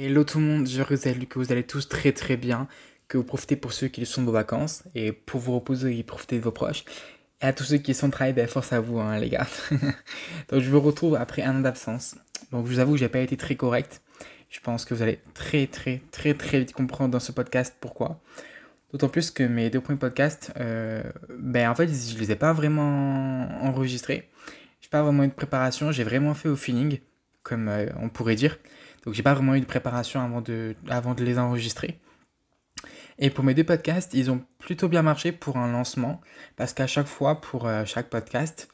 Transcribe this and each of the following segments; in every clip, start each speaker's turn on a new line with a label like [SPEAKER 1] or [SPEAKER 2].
[SPEAKER 1] Hello tout le monde, je vous que vous allez tous très très bien, que vous profitez pour ceux qui sont vos vacances et pour vous reposer et profiter de vos proches. Et à tous ceux qui sont de travail, ben force à vous hein, les gars. Donc je vous retrouve après un an d'absence. Donc je vous avoue que j'ai pas été très correct. Je pense que vous allez très très très très vite comprendre dans ce podcast pourquoi. D'autant plus que mes deux premiers podcasts, euh, ben en fait je les ai pas vraiment enregistrés. J'ai pas vraiment eu de préparation, j'ai vraiment fait au feeling, comme euh, on pourrait dire. Donc j'ai pas vraiment eu de préparation avant de, les enregistrer. Et pour mes deux podcasts, ils ont plutôt bien marché pour un lancement, parce qu'à chaque fois, pour euh, chaque podcast,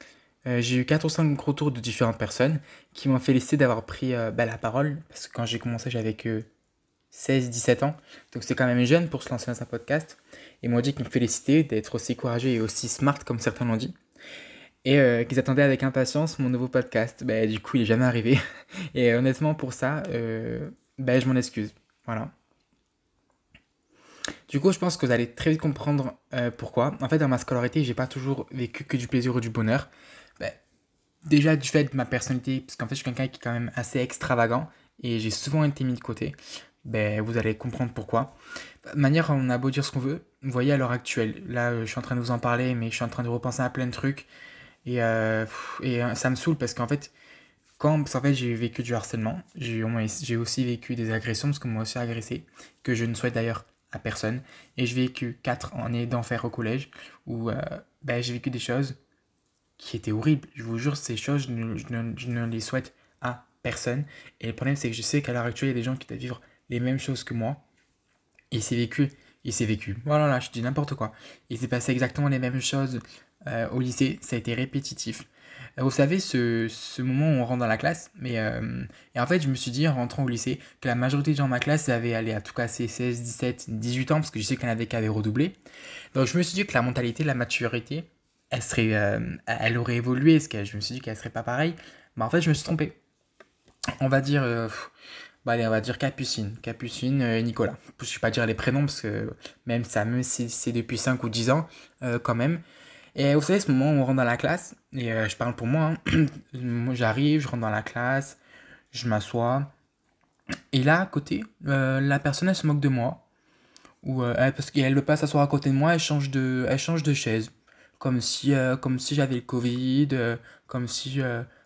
[SPEAKER 1] euh, j'ai eu 4 ou 5 retours de différentes personnes qui m'ont félicité d'avoir pris euh, bah, la parole, parce que quand j'ai commencé, j'avais que 16-17 ans, donc c'est quand même jeune pour se lancer dans un podcast. Ils m'ont dit qu'ils me félicitaient d'être aussi courageux et aussi smart, comme certains l'ont dit et euh, qu'ils attendaient avec impatience mon nouveau podcast. Bah, du coup, il est jamais arrivé. Et honnêtement, pour ça, euh, bah, je m'en excuse. Voilà. Du coup, je pense que vous allez très vite comprendre euh, pourquoi. En fait, dans ma scolarité, j'ai pas toujours vécu que du plaisir ou du bonheur. Bah, déjà, du fait de ma personnalité, parce qu'en fait, je suis quelqu'un qui est quand même assez extravagant et j'ai souvent été mis de côté. Ben, vous allez comprendre pourquoi. De manière, on a beau dire ce qu'on veut. Vous voyez, à l'heure actuelle, là, je suis en train de vous en parler, mais je suis en train de repenser à plein de trucs. Et, euh, euh, ça me saoule parce qu'en fait, quand en fait, j'ai vécu du harcèlement, j'ai aussi vécu des agressions parce que moi aussi agressé, que je ne souhaite d'ailleurs à personne. Et j'ai vécu 4 années d'enfer au collège où euh, ben, j'ai vécu des choses qui étaient horribles. Je vous jure, ces choses, je ne, je ne, les souhaite à personne. Et le problème, c'est que je sais qu'à l'heure actuelle, il y a des gens qui doivent vivre les mêmes choses que moi. Et c'est vécu. Il s'est vécu. Voilà, là, je dis n'importe quoi. Il s'est passé exactement les mêmes choses euh, au lycée, ça a été répétitif. Euh, vous savez, ce, ce, moment où on rentre dans la classe, mais, euh, et en fait, je me suis dit en rentrant au lycée que la majorité des gens de ma classe avaient allé à tout cas 16, 17, 18 ans, parce que je sais qu'il y en avait avaient redoublé. Donc je me suis dit que la mentalité, la maturité, elle, serait, elle aurait évolué, parce que je me suis dit qu'elle serait pas pareille. Mais en fait, je me suis trompé. On va dire. Bah allez, on va dire Capucine, Capucine et Nicolas. Je ne vais pas dire les prénoms parce que même ça, même si c'est depuis 5 ou 10 ans, quand même, et vous savez, ce moment où on rentre dans la classe, et euh, je parle pour moi, hein, j'arrive, je rentre dans la classe, je m'assois, et là, à côté, euh, la personne, elle se moque de moi, ou euh, parce qu'elle veut pas s'asseoir à côté de moi, elle change de, elle change de chaise, comme si, comme si j'avais le Covid, comme si,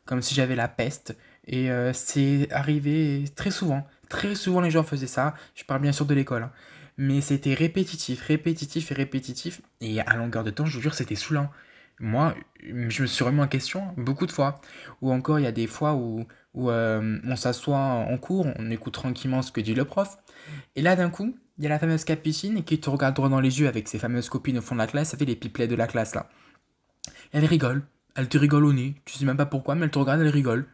[SPEAKER 1] comme si j'avais la peste, et c'est arrivé très souvent, très souvent les gens faisaient ça, je parle bien sûr de l'école, hein mais c'était répétitif, répétitif et répétitif. Et à longueur de temps, je vous jure, c'était saoulant. Moi, je me suis remis en question beaucoup de fois. Ou encore, il y a des fois où, où euh, on s'assoit en cours, on écoute tranquillement ce que dit le prof. Et là, d'un coup, il y a la fameuse capucine qui te regarde droit dans les yeux avec ses fameuses copines au fond de la classe. Ça fait les pipelets de la classe, là. Elle rigole. Elle te rigole au nez. Tu sais même pas pourquoi, mais elle te regarde, elle rigole.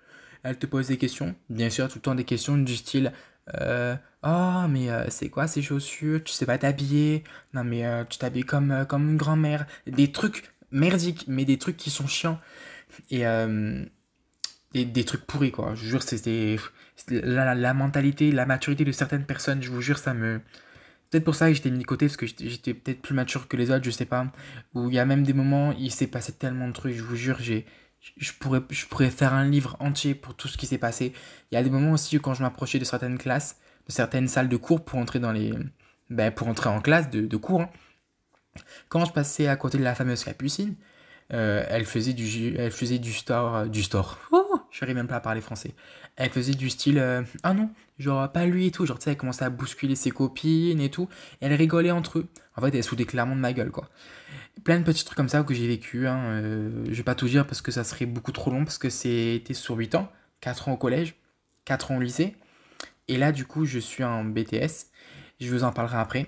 [SPEAKER 1] Elle te pose des questions. Bien sûr, tout le temps des questions du style euh, oh, mais euh, c'est quoi ces chaussures? Tu sais pas t'habiller? Non, mais euh, tu t'habilles comme, comme une grand-mère. Des trucs merdiques, mais des trucs qui sont chiants. Et des, des, trucs pourris, quoi. Je vous jure, c'était la, la, mentalité, la maturité de certaines personnes. Je vous jure, ça me. Peut-être pour ça que j'étais mis de côté, parce que j'étais peut-être plus mature que les autres, je sais pas. Où il y a même des moments, il s'est passé tellement de trucs, je vous jure, j'ai je pourrais, je pourrais faire un livre entier pour tout ce qui s'est passé. Il y a des moments aussi où quand je m'approchais de certaines classes, de certaines salles de cours pour entrer dans les, ben, pour entrer en classe de, de cours. Hein. Quand je passais à côté de la fameuse Capucine, euh, elle faisait du, elle faisait du store, euh, du store. Oh, je n'arrive même pas à parler français. Elle faisait du style, euh, ah non, genre pas lui et tout, genre tu sais, elle commençait à bousculer ses copines et tout, et elle rigolait entre eux. En fait, elle soudait clairement de ma gueule, quoi plein de petits trucs comme ça que j'ai vécu. Hein. Euh, je vais pas tout dire parce que ça serait beaucoup trop long parce que c'était sur 8 ans, 4 ans au collège, 4 ans au lycée. Et là, du coup, je suis en BTS. Je vous en parlerai après.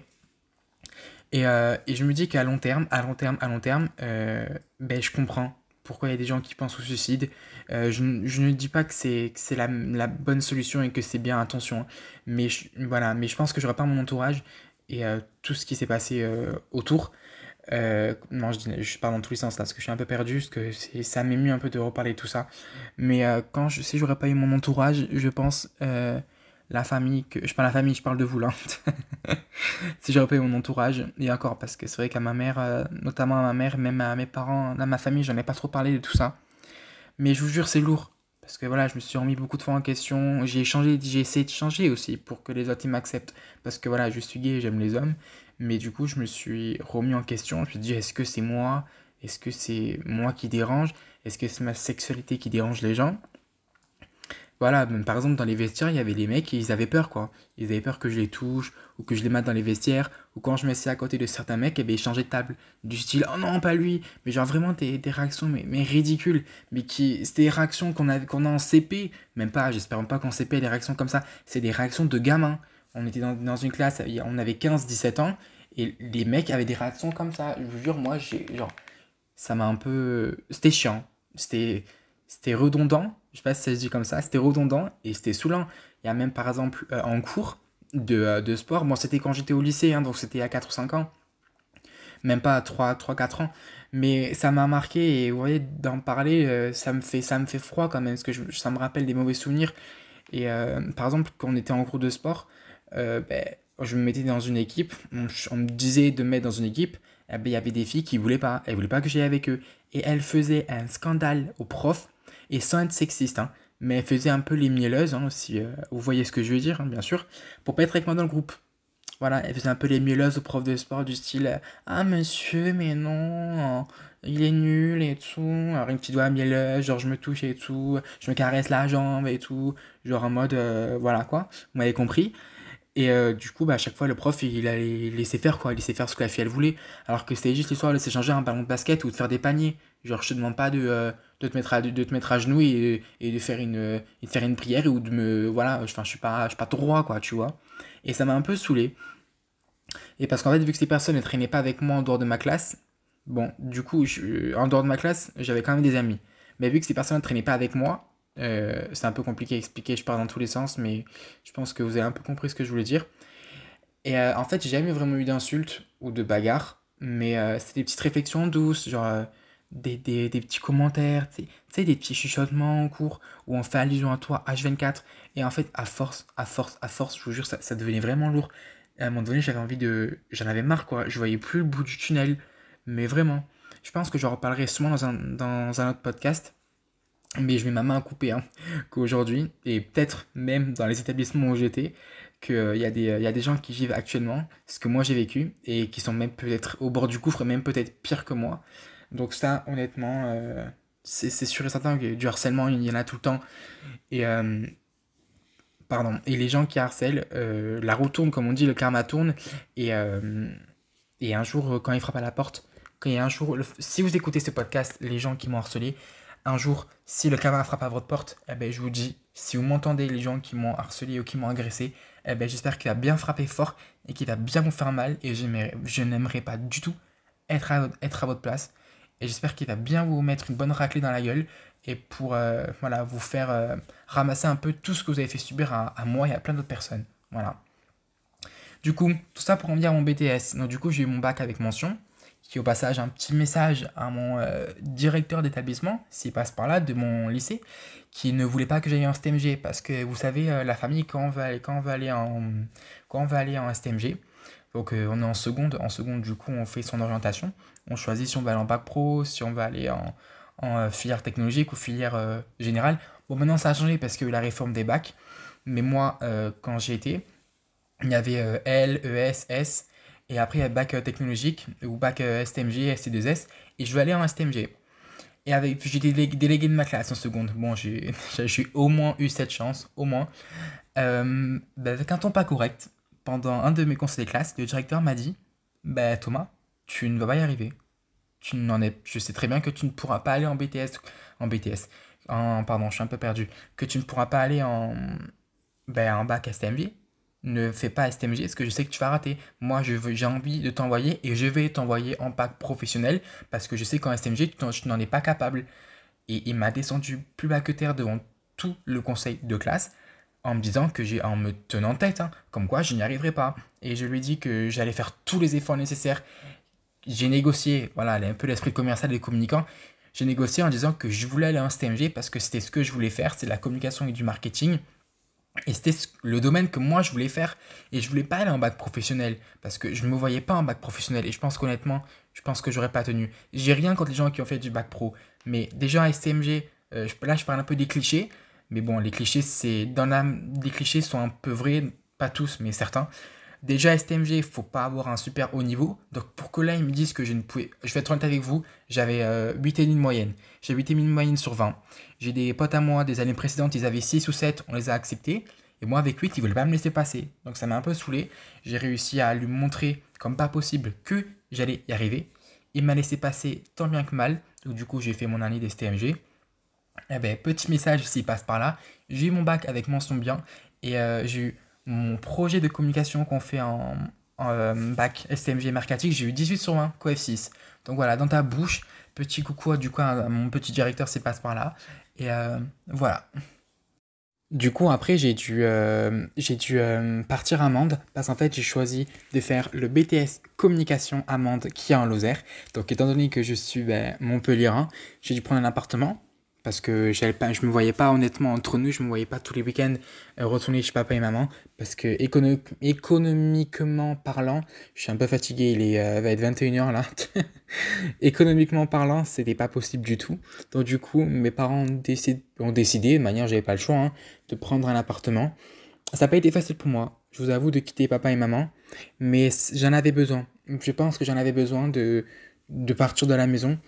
[SPEAKER 1] Et, euh, et je me dis qu'à long terme, à long terme, à long terme, euh, ben, je comprends pourquoi il y a des gens qui pensent au suicide. je, je, ne dis pas que c'est la, la, bonne solution et que c'est bien, attention. Hein. Mais je, voilà, mais je pense que j'aurais pas mon entourage et tout ce qui s'est passé autour. Euh, non, je, je, parle dans tous les sens là, parce que je suis un peu perdu, parce que ça m'émue un peu de reparler tout ça. Mais euh, quand je, si j'aurais pas eu mon entourage, je pense euh, la famille, que je parle la famille, je parle de vous là. si j'aurais pas eu mon entourage, et encore, parce que c'est vrai qu'à ma mère, euh, notamment à ma mère, même à mes parents, à ma famille, j'en ai pas trop parlé de tout ça. Mais je vous jure, c'est lourd. Parce que voilà, je me suis remis beaucoup de fois en question. J'ai changé, j'ai essayé de changer aussi pour que les autres m'acceptent. Parce que voilà, je suis gay, j'aime les hommes. Mais du coup, je me suis remis en question. Je me suis dit, est-ce que c'est moi? Est-ce que c'est moi qui dérange? Est-ce que c'est ma sexualité qui dérange les gens? Voilà, par exemple, dans les vestiaires, il y avait des mecs et ils avaient peur, quoi. Ils avaient peur que je les touche, ou que je les mette dans les vestiaires, ou quand je m'assieds à côté de certains mecs, eh bien, ils changeaient de table. Du style, oh non, pas lui. Mais genre vraiment des, des réactions, mais, ridicules. Mais qui, c'était des réactions qu'on a, en CP. Même pas, j'espère pas qu'en CP, des réactions comme ça. C'est des réactions de gamins. On était dans, dans une classe, on avait 15-17 ans, et les mecs avaient des réactions comme ça. Je vous jure, moi, j'ai, genre, ça m'a un peu. C'était chiant. C'était, c'était redondant je sais pas si ça se dit comme ça, c'était redondant et c'était saoulant. Il y a même par exemple euh, en cours de, euh, de, sport, bon c'était quand j'étais au lycée, hein, donc c'était à 4 ou 5 ans, même pas à 3-4 ans, mais ça m'a marqué et vous voyez, d'en parler, euh, ça, me fait, ça me fait froid quand même, parce que ça me rappelle des mauvais souvenirs. Et par exemple, quand on était en cours de sport, ben, je me mettais dans une équipe, on, me disait de me mettre dans une équipe, eh ben, il y avait des filles qui voulaient pas, elles voulaient pas que j'aille avec eux. Et elles faisaient un scandale aux profs et sans être sexiste, hein, mais elle faisait un peu les mielleuses, hein, si euh, vous voyez ce que je veux dire, hein, bien sûr, pour pas être avec moi dans le groupe. Voilà, elle faisait un peu les mielleuses au prof de sport du style Ah monsieur, mais non, il est nul et tout. Alors une petite voix mielleuse, genre je me touche et tout, je me caresse la jambe et tout, genre en mode euh, voilà quoi, vous m'avez compris. Et euh, du coup, bah, à chaque fois, le prof, il allait laisser faire quoi, il laissait faire ce que la fille elle voulait. Alors que c'était juste l'histoire de s'échanger un ballon de basket ou de faire des paniers. Genre, je te demande pas de, de te mettre à, de te mettre à genoux et, de faire une de faire une prière ou de me voilà je suis pas je suis pas droit quoi tu vois et ça m'a un peu saoulé et parce qu'en fait vu que ces personnes ne traînaient pas avec moi en dehors de ma classe bon du coup en dehors de ma classe j'avais quand même des amis mais vu que ces personnes ne traînaient pas avec moi euh, c'est un peu compliqué à expliquer je pars dans tous les sens mais je pense que vous avez un peu compris ce que je voulais dire et euh, en fait j'ai jamais vraiment eu d'insultes ou de bagarres mais euh, c'était des petites réflexions douces genre des, des, des, petits commentaires, tu sais, des petits chuchotements en cours où on fait allusion à toi H24. Et en fait, à force, à force, à force, je vous jure, ça, ça devenait vraiment lourd. À un moment donné, j'avais envie de. J'en avais marre, quoi. Je voyais plus le bout du tunnel. Mais vraiment. Je pense que j'en reparlerai souvent dans un, dans un autre podcast. Mais je mets ma main à couper hein, qu'aujourd'hui. Et peut-être même dans les établissements où j'étais. Qu'il euh, y, a des, y a des gens qui vivent actuellement ce que moi j'ai vécu. Et qui sont même peut-être au bord du gouffre, même peut-être pire que moi. Donc ça, honnêtement, euh, c'est sûr et certain que du harcèlement, il y en a tout le temps. Et, euh, pardon, et les gens qui harcèlent, euh, la roue tourne, comme on dit, le karma tourne. Et, et un jour, quand ils frappent à la porte, quand il un jour, si vous écoutez ce podcast, les gens qui m'ont harcelé, un jour, si le karma frappe à votre porte, eh ben, je vous dis, si vous m'entendez, les gens qui m'ont harcelé ou qui m'ont agressé, eh ben, j'espère qu'il va bien frapper fort et qu'il va bien vous faire mal. Et je n'aimerais pas du tout être être à votre place. Et j'espère qu'il va bien vous mettre une bonne raclée dans la gueule et pour euh, voilà, vous faire euh, ramasser un peu tout ce que vous avez fait subir à, moi et à plein d'autres personnes. Voilà. Du coup, tout ça pour en venir à mon BTS. Donc du coup, j'ai eu mon bac avec mention, qui au passage un petit message à mon euh, directeur d'établissement, s'il passe par là, de mon lycée, qui ne voulait pas que j'aille en STMG, parce que vous savez, la famille, quand on va aller, quand on va aller, en, quand on va aller en STMG, donc on est en seconde, en seconde du coup on fait son orientation, on choisit si on va aller en bac pro, si on va aller en, euh, filière technologique ou filière euh, générale. Bon, maintenant ça a changé parce que la réforme des bacs. Mais moi, euh, quand j'y étais, il y avait L, ES, S, et après il y a bac technologique ou bac STMG, ST2S, et je vais aller en STMG. Et avec, j'étais délégué de ma classe en seconde. Bon, j'ai au moins eu cette chance, au moins. Ben, avec un ton pas correct, pendant un de mes conseils de classe, le directeur m'a dit Bah Thomas, tu ne vas pas y arriver. Tu n'en es, je sais très bien que tu ne pourras pas aller en BTS, en BTS, pardon, je suis un peu perdu, que tu ne pourras pas aller en, ben, en bac STMG. Ne fais pas STMG parce que je sais que tu vas rater? Moi, j'ai envie de t'envoyer et je vais t'envoyer en bac professionnel parce que je sais qu'en STMG, tu n'en es pas capable. Et il m'a descendu plus bas que terre devant tout le conseil de classe en me disant que j'ai en me tenant tête, hein, comme quoi je n'y arriverai pas. Et je lui ai dit que j'allais faire tous les efforts nécessaires j'ai négocié, voilà, un peu l'esprit commercial des communicants. J'ai négocié en disant que je voulais aller en STMG parce que c'était ce que je voulais faire, c'est la communication et du marketing. Et c'était le domaine que moi je voulais faire. Et je voulais pas aller en bac professionnel parce que je ne me voyais pas en bac professionnel. Et je pense qu'honnêtement, je pense que j'aurais pas tenu. J'ai rien contre les gens qui ont fait du bac pro. Mais déjà à STMG, euh, là je parle un peu des clichés. Mais bon, les clichés, c'est dans la... les clichés sont un peu vrais, pas tous, mais certains. Déjà, STMG, il faut pas avoir un super haut niveau. Donc, pour que là, ils me disent que je ne pouvais. Je vais être honnête avec vous, j'avais euh, 8,5 de moyenne. J'ai 8,5 de moyenne sur 20. J'ai des potes à moi des années précédentes, ils avaient 6 ou 7, on les a acceptés. Et moi, avec 8, ils voulaient pas me laisser passer. Donc, ça m'a un peu saoulé. J'ai réussi à lui montrer, comme pas possible, que j'allais y arriver. Il m'a laissé passer tant bien que mal. Donc, du coup, j'ai fait mon année d'STMG. Eh ben, petit message s'il passe par là. J'ai eu mon bac avec mention bien. Et euh, j'ai eu mon projet de communication qu'on fait en, euh, bac STMG Mercatique, j'ai eu 18 sur 20, coef 6. Donc voilà, dans ta bouche, petit coucou du coup à mon petit directeur s'il passe par là. Et euh, voilà. Du coup, après, j'ai dû, euh, dû partir à Mende parce qu'en fait, j'ai choisi de faire le BTS Communication à Mende qui est en Lozère. Donc, étant donné que je suis ben, Montpellierin, j'ai dû prendre un appartement parce que pas, je me voyais pas honnêtement entre nous, je me voyais pas tous les week-ends euh, retourner chez papa et maman parce que économiquement parlant, je suis un peu fatigué, il est, euh, va être 21h là. économiquement parlant, c'était pas possible du tout. Donc du coup, mes parents ont décidé, de manière, j'avais pas le choix, hein, de prendre un appartement. Ça n'a pas été facile pour moi, je vous avoue, de quitter papa et maman, mais j'en avais besoin. Je pense que j'en avais besoin de, de partir de la maison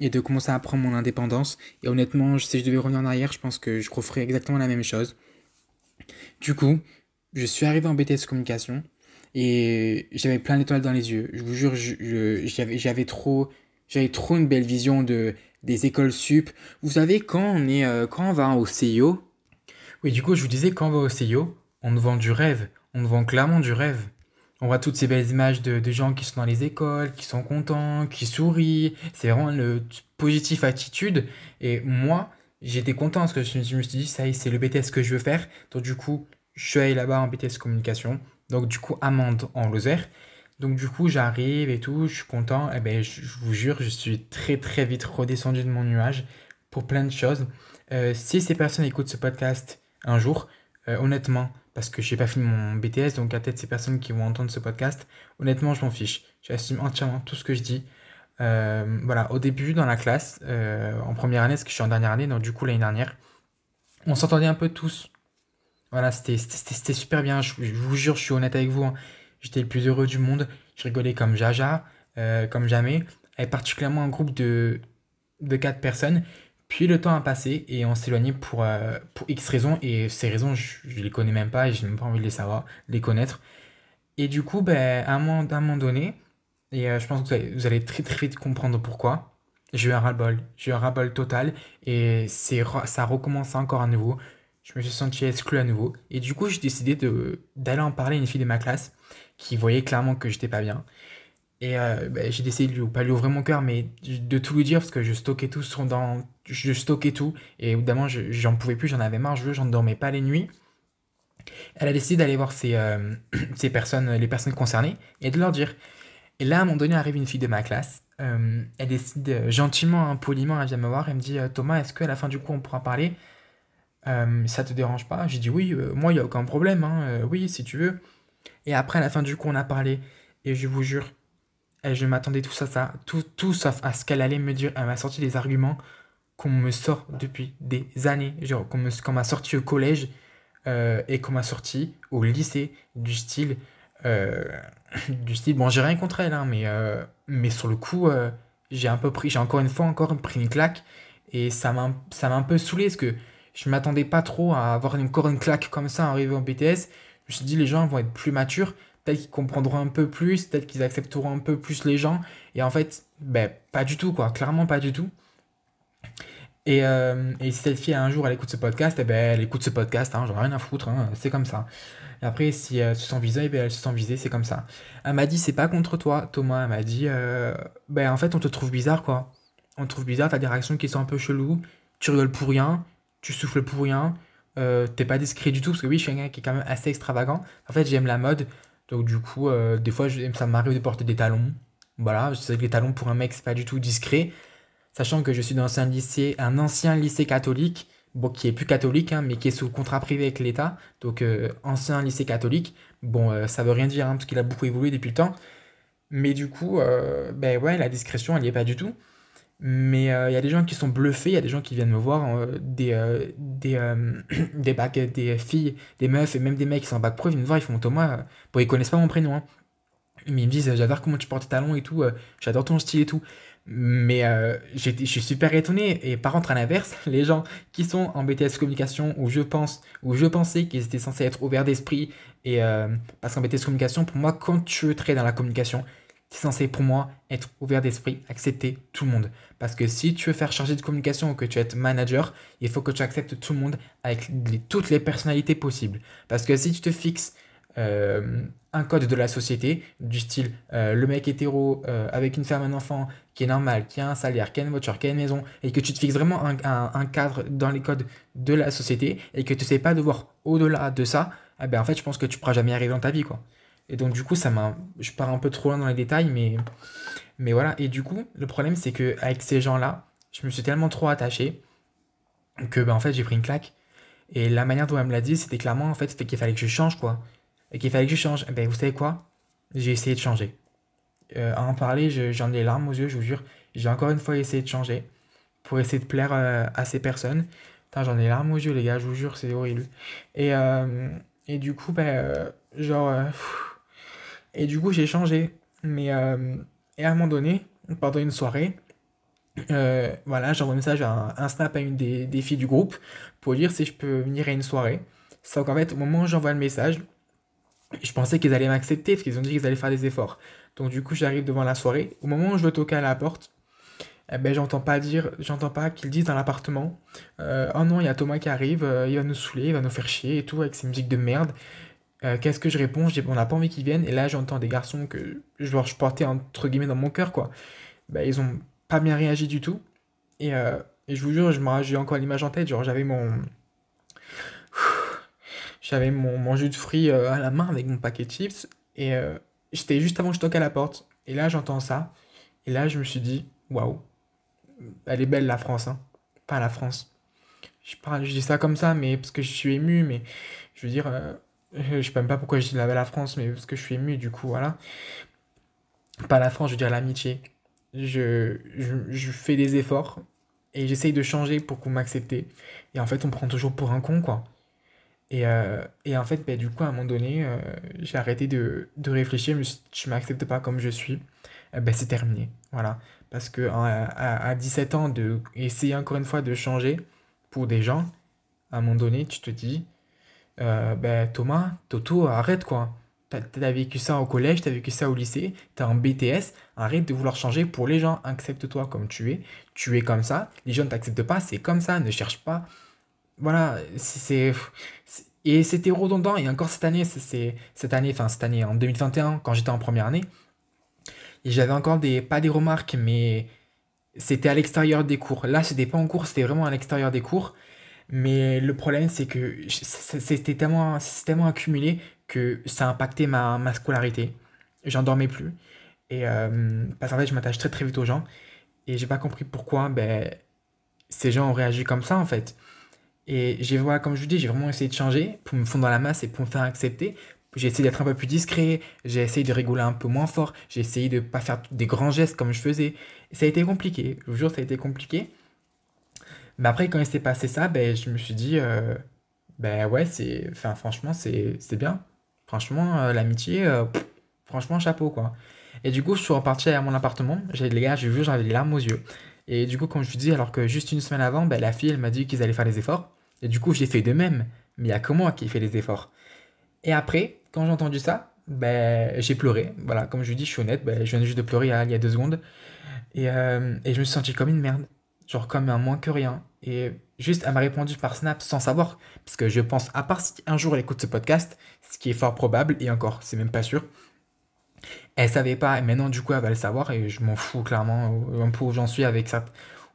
[SPEAKER 1] et de commencer à prendre mon indépendance. Et honnêtement, si je devais revenir en arrière, je pense que je referais exactement la même chose. Du coup, je suis arrivé en BTS communication et j'avais plein d'étoiles dans les yeux. Je vous jure, j'avais trop, j'avais trop une belle vision de des écoles sup. Vous savez quand on est, euh, quand on va au CIO. Oui, du coup, je vous disais quand on va au CIO, on nous vend du rêve. On nous vend clairement du rêve on voit toutes ces belles images de, gens qui sont dans les écoles, qui sont contents, qui sourient. C'est vraiment le positif attitude. Et moi, j'étais content parce que je, me suis dit, ça y est, c'est le BTS que je veux faire. Donc, du coup, je suis allé là-bas en BTS communication. Donc, du coup, Amande en Lozère. Donc, du coup, j'arrive et tout, je suis content. Et eh ben, je, vous jure, je suis très, très vite redescendu de mon nuage pour plein de choses. Euh, si ces personnes écoutent ce podcast un jour, euh, honnêtement, parce que j'ai pas fini mon BTS, donc à tête ces personnes qui vont entendre ce podcast, honnêtement, je m'en fiche. J'assume entièrement tout ce que je dis. Euh, voilà, au début, dans la classe, euh, en première année, parce que je suis en dernière année, donc du coup, l'année dernière, on s'entendait un peu tous. Voilà, c'était super bien. Je, vous jure, je suis honnête avec vous. Hein. J'étais le plus heureux du monde. Je rigolais comme Jaja, euh, comme jamais. Et particulièrement un groupe de, de 4 personnes. Puis le temps a passé et on éloigné pour, euh, pour X raisons. Et ces raisons, je, ne les connais même pas et j'ai même pas envie de les savoir, les connaître. Et du coup, ben, à, un moment, donné, et euh, je pense que vous allez, très très vite comprendre pourquoi, j'ai eu un ras-le-bol. J'ai eu un ras-le-bol total et ça recommence encore à nouveau. Je me suis senti exclu à nouveau. Et du coup, j'ai décidé d'aller en parler à une fille de ma classe qui voyait clairement que j'étais pas bien. Et euh, bah, j'ai décidé de lui, pas lui ouvrir mon cœur, mais de tout lui dire parce que je stockais tout dans, je stockais tout. Et évidemment, j'en pouvais plus, j'en avais marre, je j'en dormais pas les nuits. Elle a décidé d'aller voir ces, euh, ces, personnes, les personnes concernées, et de leur dire. Et là, à un moment donné, arrive une fille de ma classe. Euh, elle décide gentiment, hein, poliment, elle vient me voir. Elle me dit Thomas, est-ce qu'à la fin du coup, on pourra parler? Ça te dérange pas? J'ai dit Oui, moi, il n'y a aucun problème. Hein, oui, si tu veux. Et après, à la fin du coup, on a parlé. Et je vous jure, et je m'attendais tout à ça, tout, tout sauf à ce qu'elle allait me dire. Elle m'a sorti des arguments qu'on me sort depuis des années. Qu'on m'a sorti au collège euh, et qu'on m'a sorti au lycée du style. Euh, du style, bon, j'ai rien contre elle, hein, mais, euh, mais sur le coup, j'ai un peu pris, j'ai encore une fois encore pris une claque et ça m'a un peu saoulé parce que je m'attendais pas trop à avoir encore une claque comme ça arrivé en BTS. Je me suis dit, les gens vont être plus matures peut-être qu'ils comprendront un peu plus, peut-être qu'ils accepteront un peu plus les gens. Et en fait, ben, pas du tout, quoi. Clairement, pas du tout. Et, euh, et si cette fille, un jour, elle écoute ce podcast, eh ben, elle écoute ce podcast, hein, j'en ai rien à foutre, hein, c'est comme ça. Et après, si elle se sent visée, eh ben, elle se sent visée, c'est comme ça. Elle m'a dit, c'est pas contre toi, Thomas. Elle m'a dit, euh, ben, en fait, on te trouve bizarre, quoi. On te trouve bizarre, t'as des réactions qui sont un peu cheloues, tu rigoles pour rien, tu souffles pour rien, euh, t'es pas discret du tout, parce que oui, je suis un gars qui est quand même assez extravagant. En fait, j'aime la mode, donc du coup, des fois, ça m'arrive de porter des talons. Voilà, que les talons pour un mec, c'est pas du tout discret. Sachant que je suis dans un lycée, un ancien lycée catholique, bon, qui est plus catholique, hein, mais qui est sous contrat privé avec l'État. Donc euh, ancien lycée catholique. Bon, euh, ça veut rien dire, hein, parce qu'il a beaucoup évolué depuis le temps. Mais du coup, ben ouais, la discrétion, elle n'y est pas du tout. Mais euh, il y a des gens qui sont bluffés, il y a des gens qui viennent me voir, euh, des, euh, des, des, bacs, des filles, des meufs et même des mecs qui sont en bac pro, ils viennent me voir, ils font Thomas, bon, ils connaissent pas mon prénom, hein. mais ils me disent j'adore comment tu portes tes talons et tout, j'adore ton style et tout. Mais je suis super étonné. Et par contre, à l'inverse, les gens qui sont en BTS communication, où je pense, où je pensais qu'ils étaient censés être ouverts d'esprit, et parce qu'en BTS communication, pour moi, quand tu traiter dans la communication, c'est censé pour moi être ouvert d'esprit, accepter tout le monde. Parce que si tu veux faire charger de communication ou que tu es manager, il faut que tu acceptes tout le monde avec toutes les personnalités possibles. Parce que si tu te fixes euh, un code de la société, du style euh, le mec hétéro euh, avec une femme, un enfant, qui est normal, qui a un salaire, qui a une voiture, qui a une maison, et que tu te fixes vraiment un, cadre dans les codes de la société, et que tu sais pas de voir au-delà de ça, eh ben en fait, je pense que tu pourras jamais arriver dans ta vie, quoi. Et donc, du coup, ça m'a. Je pars un peu trop loin dans les détails, mais, mais voilà. Et du coup, le problème, c'est que avec ces gens-là, je me suis tellement trop attaché que, ben, en fait, j'ai pris une claque. Et la manière dont elle me l'a dit, c'était clairement, en fait, c'était qu'il fallait que je change, quoi. Et qu'il fallait que je change. Et ben, vous savez quoi? J'ai essayé de changer. Euh, à en parler, j'en ai les larmes aux yeux, je vous jure. J'ai encore une fois essayé de changer pour essayer de plaire euh, à ces personnes. J'en ai les larmes aux yeux, les gars, je vous jure, c'est horrible. Et, euh, et du coup, ben, genre. Et du coup, j'ai changé. Mais euh, et à un moment donné, pendant une soirée, euh, voilà, j'envoie un message, à un, snap à une des, des, filles du groupe pour dire si je peux venir à une soirée. Sauf qu'en fait, au moment où j'envoie le message, je pensais qu'ils allaient m'accepter parce qu'ils ont dit qu'ils allaient faire des efforts. Donc du coup, j'arrive devant la soirée. Au moment où je veux toquer à la porte, eh ben, j'entends pas dire, j'entends pas qu'ils disent dans l'appartement, euh, oh non, il y a Thomas qui arrive, il va nous saouler, il va nous faire chier et tout avec ses musiques de merde. Euh, qu'est-ce que je réponds? Je on n'a pas envie qu'ils viennent. Et là, j'entends des garçons que genre, je portais entre guillemets dans mon cœur, quoi. Bah, ils ont pas bien réagi du tout. Et, euh, et je vous jure, j'ai encore l'image en tête. J'avais mon. J'avais mon, mon, jus de fruits euh, à la main avec mon paquet de chips. Et j'étais juste avant que je toque à la porte. Et là, j'entends ça. Et là, je me suis dit, waouh, elle est belle la France, hein. Pas la France. Je, parle, je dis ça comme ça, mais parce que je suis ému, mais je veux dire, je sais même pas pourquoi je dis la, la France, mais parce que je suis ému, du coup, voilà. Pas la France, je veux dire l'amitié. Je, je, fais des efforts et j'essaye de changer pour qu'on m'accepte. Et en fait, on prend toujours pour un con, quoi. Et, euh, et en fait, bah, du coup, à un moment donné, euh, j'ai arrêté de, réfléchir, mais je m'accepte pas comme je suis. ben c'est terminé. Voilà. Parce que à, à, 17 ans, de essayer encore une fois de changer pour des gens, à un moment donné, tu te dis, euh, ben, Thomas, Toto, arrête quoi. T'as as vécu ça au collège, t'as vécu ça au lycée, t'as un BTS, arrête de vouloir changer pour les gens, accepte-toi comme tu es, tu es comme ça, les gens ne t'acceptent pas, c'est comme ça, ne cherche pas. Voilà, c'est... Et c'était redondant, et encore cette année, c'est cette année, enfin cette année, en 2021, quand j'étais en première année, j'avais encore des, pas des remarques, mais c'était à l'extérieur des cours. Là, c'était pas en cours, c'était vraiment à l'extérieur des cours. Mais le problème, c'est que c'était tellement, tellement accumulé que ça a impacté ma, ma scolarité. J'en dormais plus. Et euh, parce qu'en fait, je m'attache très très vite aux gens. Et j'ai pas compris pourquoi ben, ces gens ont réagi comme ça en fait. Et j'ai voilà, comme je vous dis, j'ai vraiment essayé de changer pour me fondre dans la masse et pour me faire accepter. J'ai essayé d'être un peu plus discret, j'ai essayé de rigoler un peu moins fort, j'ai essayé de pas faire des grands gestes comme je faisais. ça a été compliqué, je vous jure, ça a été compliqué. Mais après, quand il s'est passé ça, ben, je me suis dit, euh, ben ouais, c'est, enfin, franchement, c'est, bien. Franchement, euh, l'amitié, euh, franchement, chapeau, quoi. Et du coup, je suis reparti à mon appartement. J'ai, les gars, j'avais les larmes aux yeux. Et du coup, comme je vous dis, alors que juste une semaine avant, ben, la fille, elle m'a dit qu'ils allaient faire des efforts. Et du coup, j'ai fait de même. Mais il y a que moi qui ai fait les efforts. Et après, quand j'ai entendu ça, ben, j'ai pleuré. Voilà, comme je vous dis, je suis honnête, ben, je viens juste de pleurer il y a, il y a deux secondes. Et, et je me suis senti comme une merde genre comme un moins que rien. Et juste, elle m'a répondu par Snap sans savoir, parce que je pense, à part si un jour elle écoute ce podcast, ce qui est fort probable, et encore, c'est même pas sûr, elle savait pas, et maintenant du coup elle va le savoir, et je m'en fous clairement, au point où j'en suis avec ça.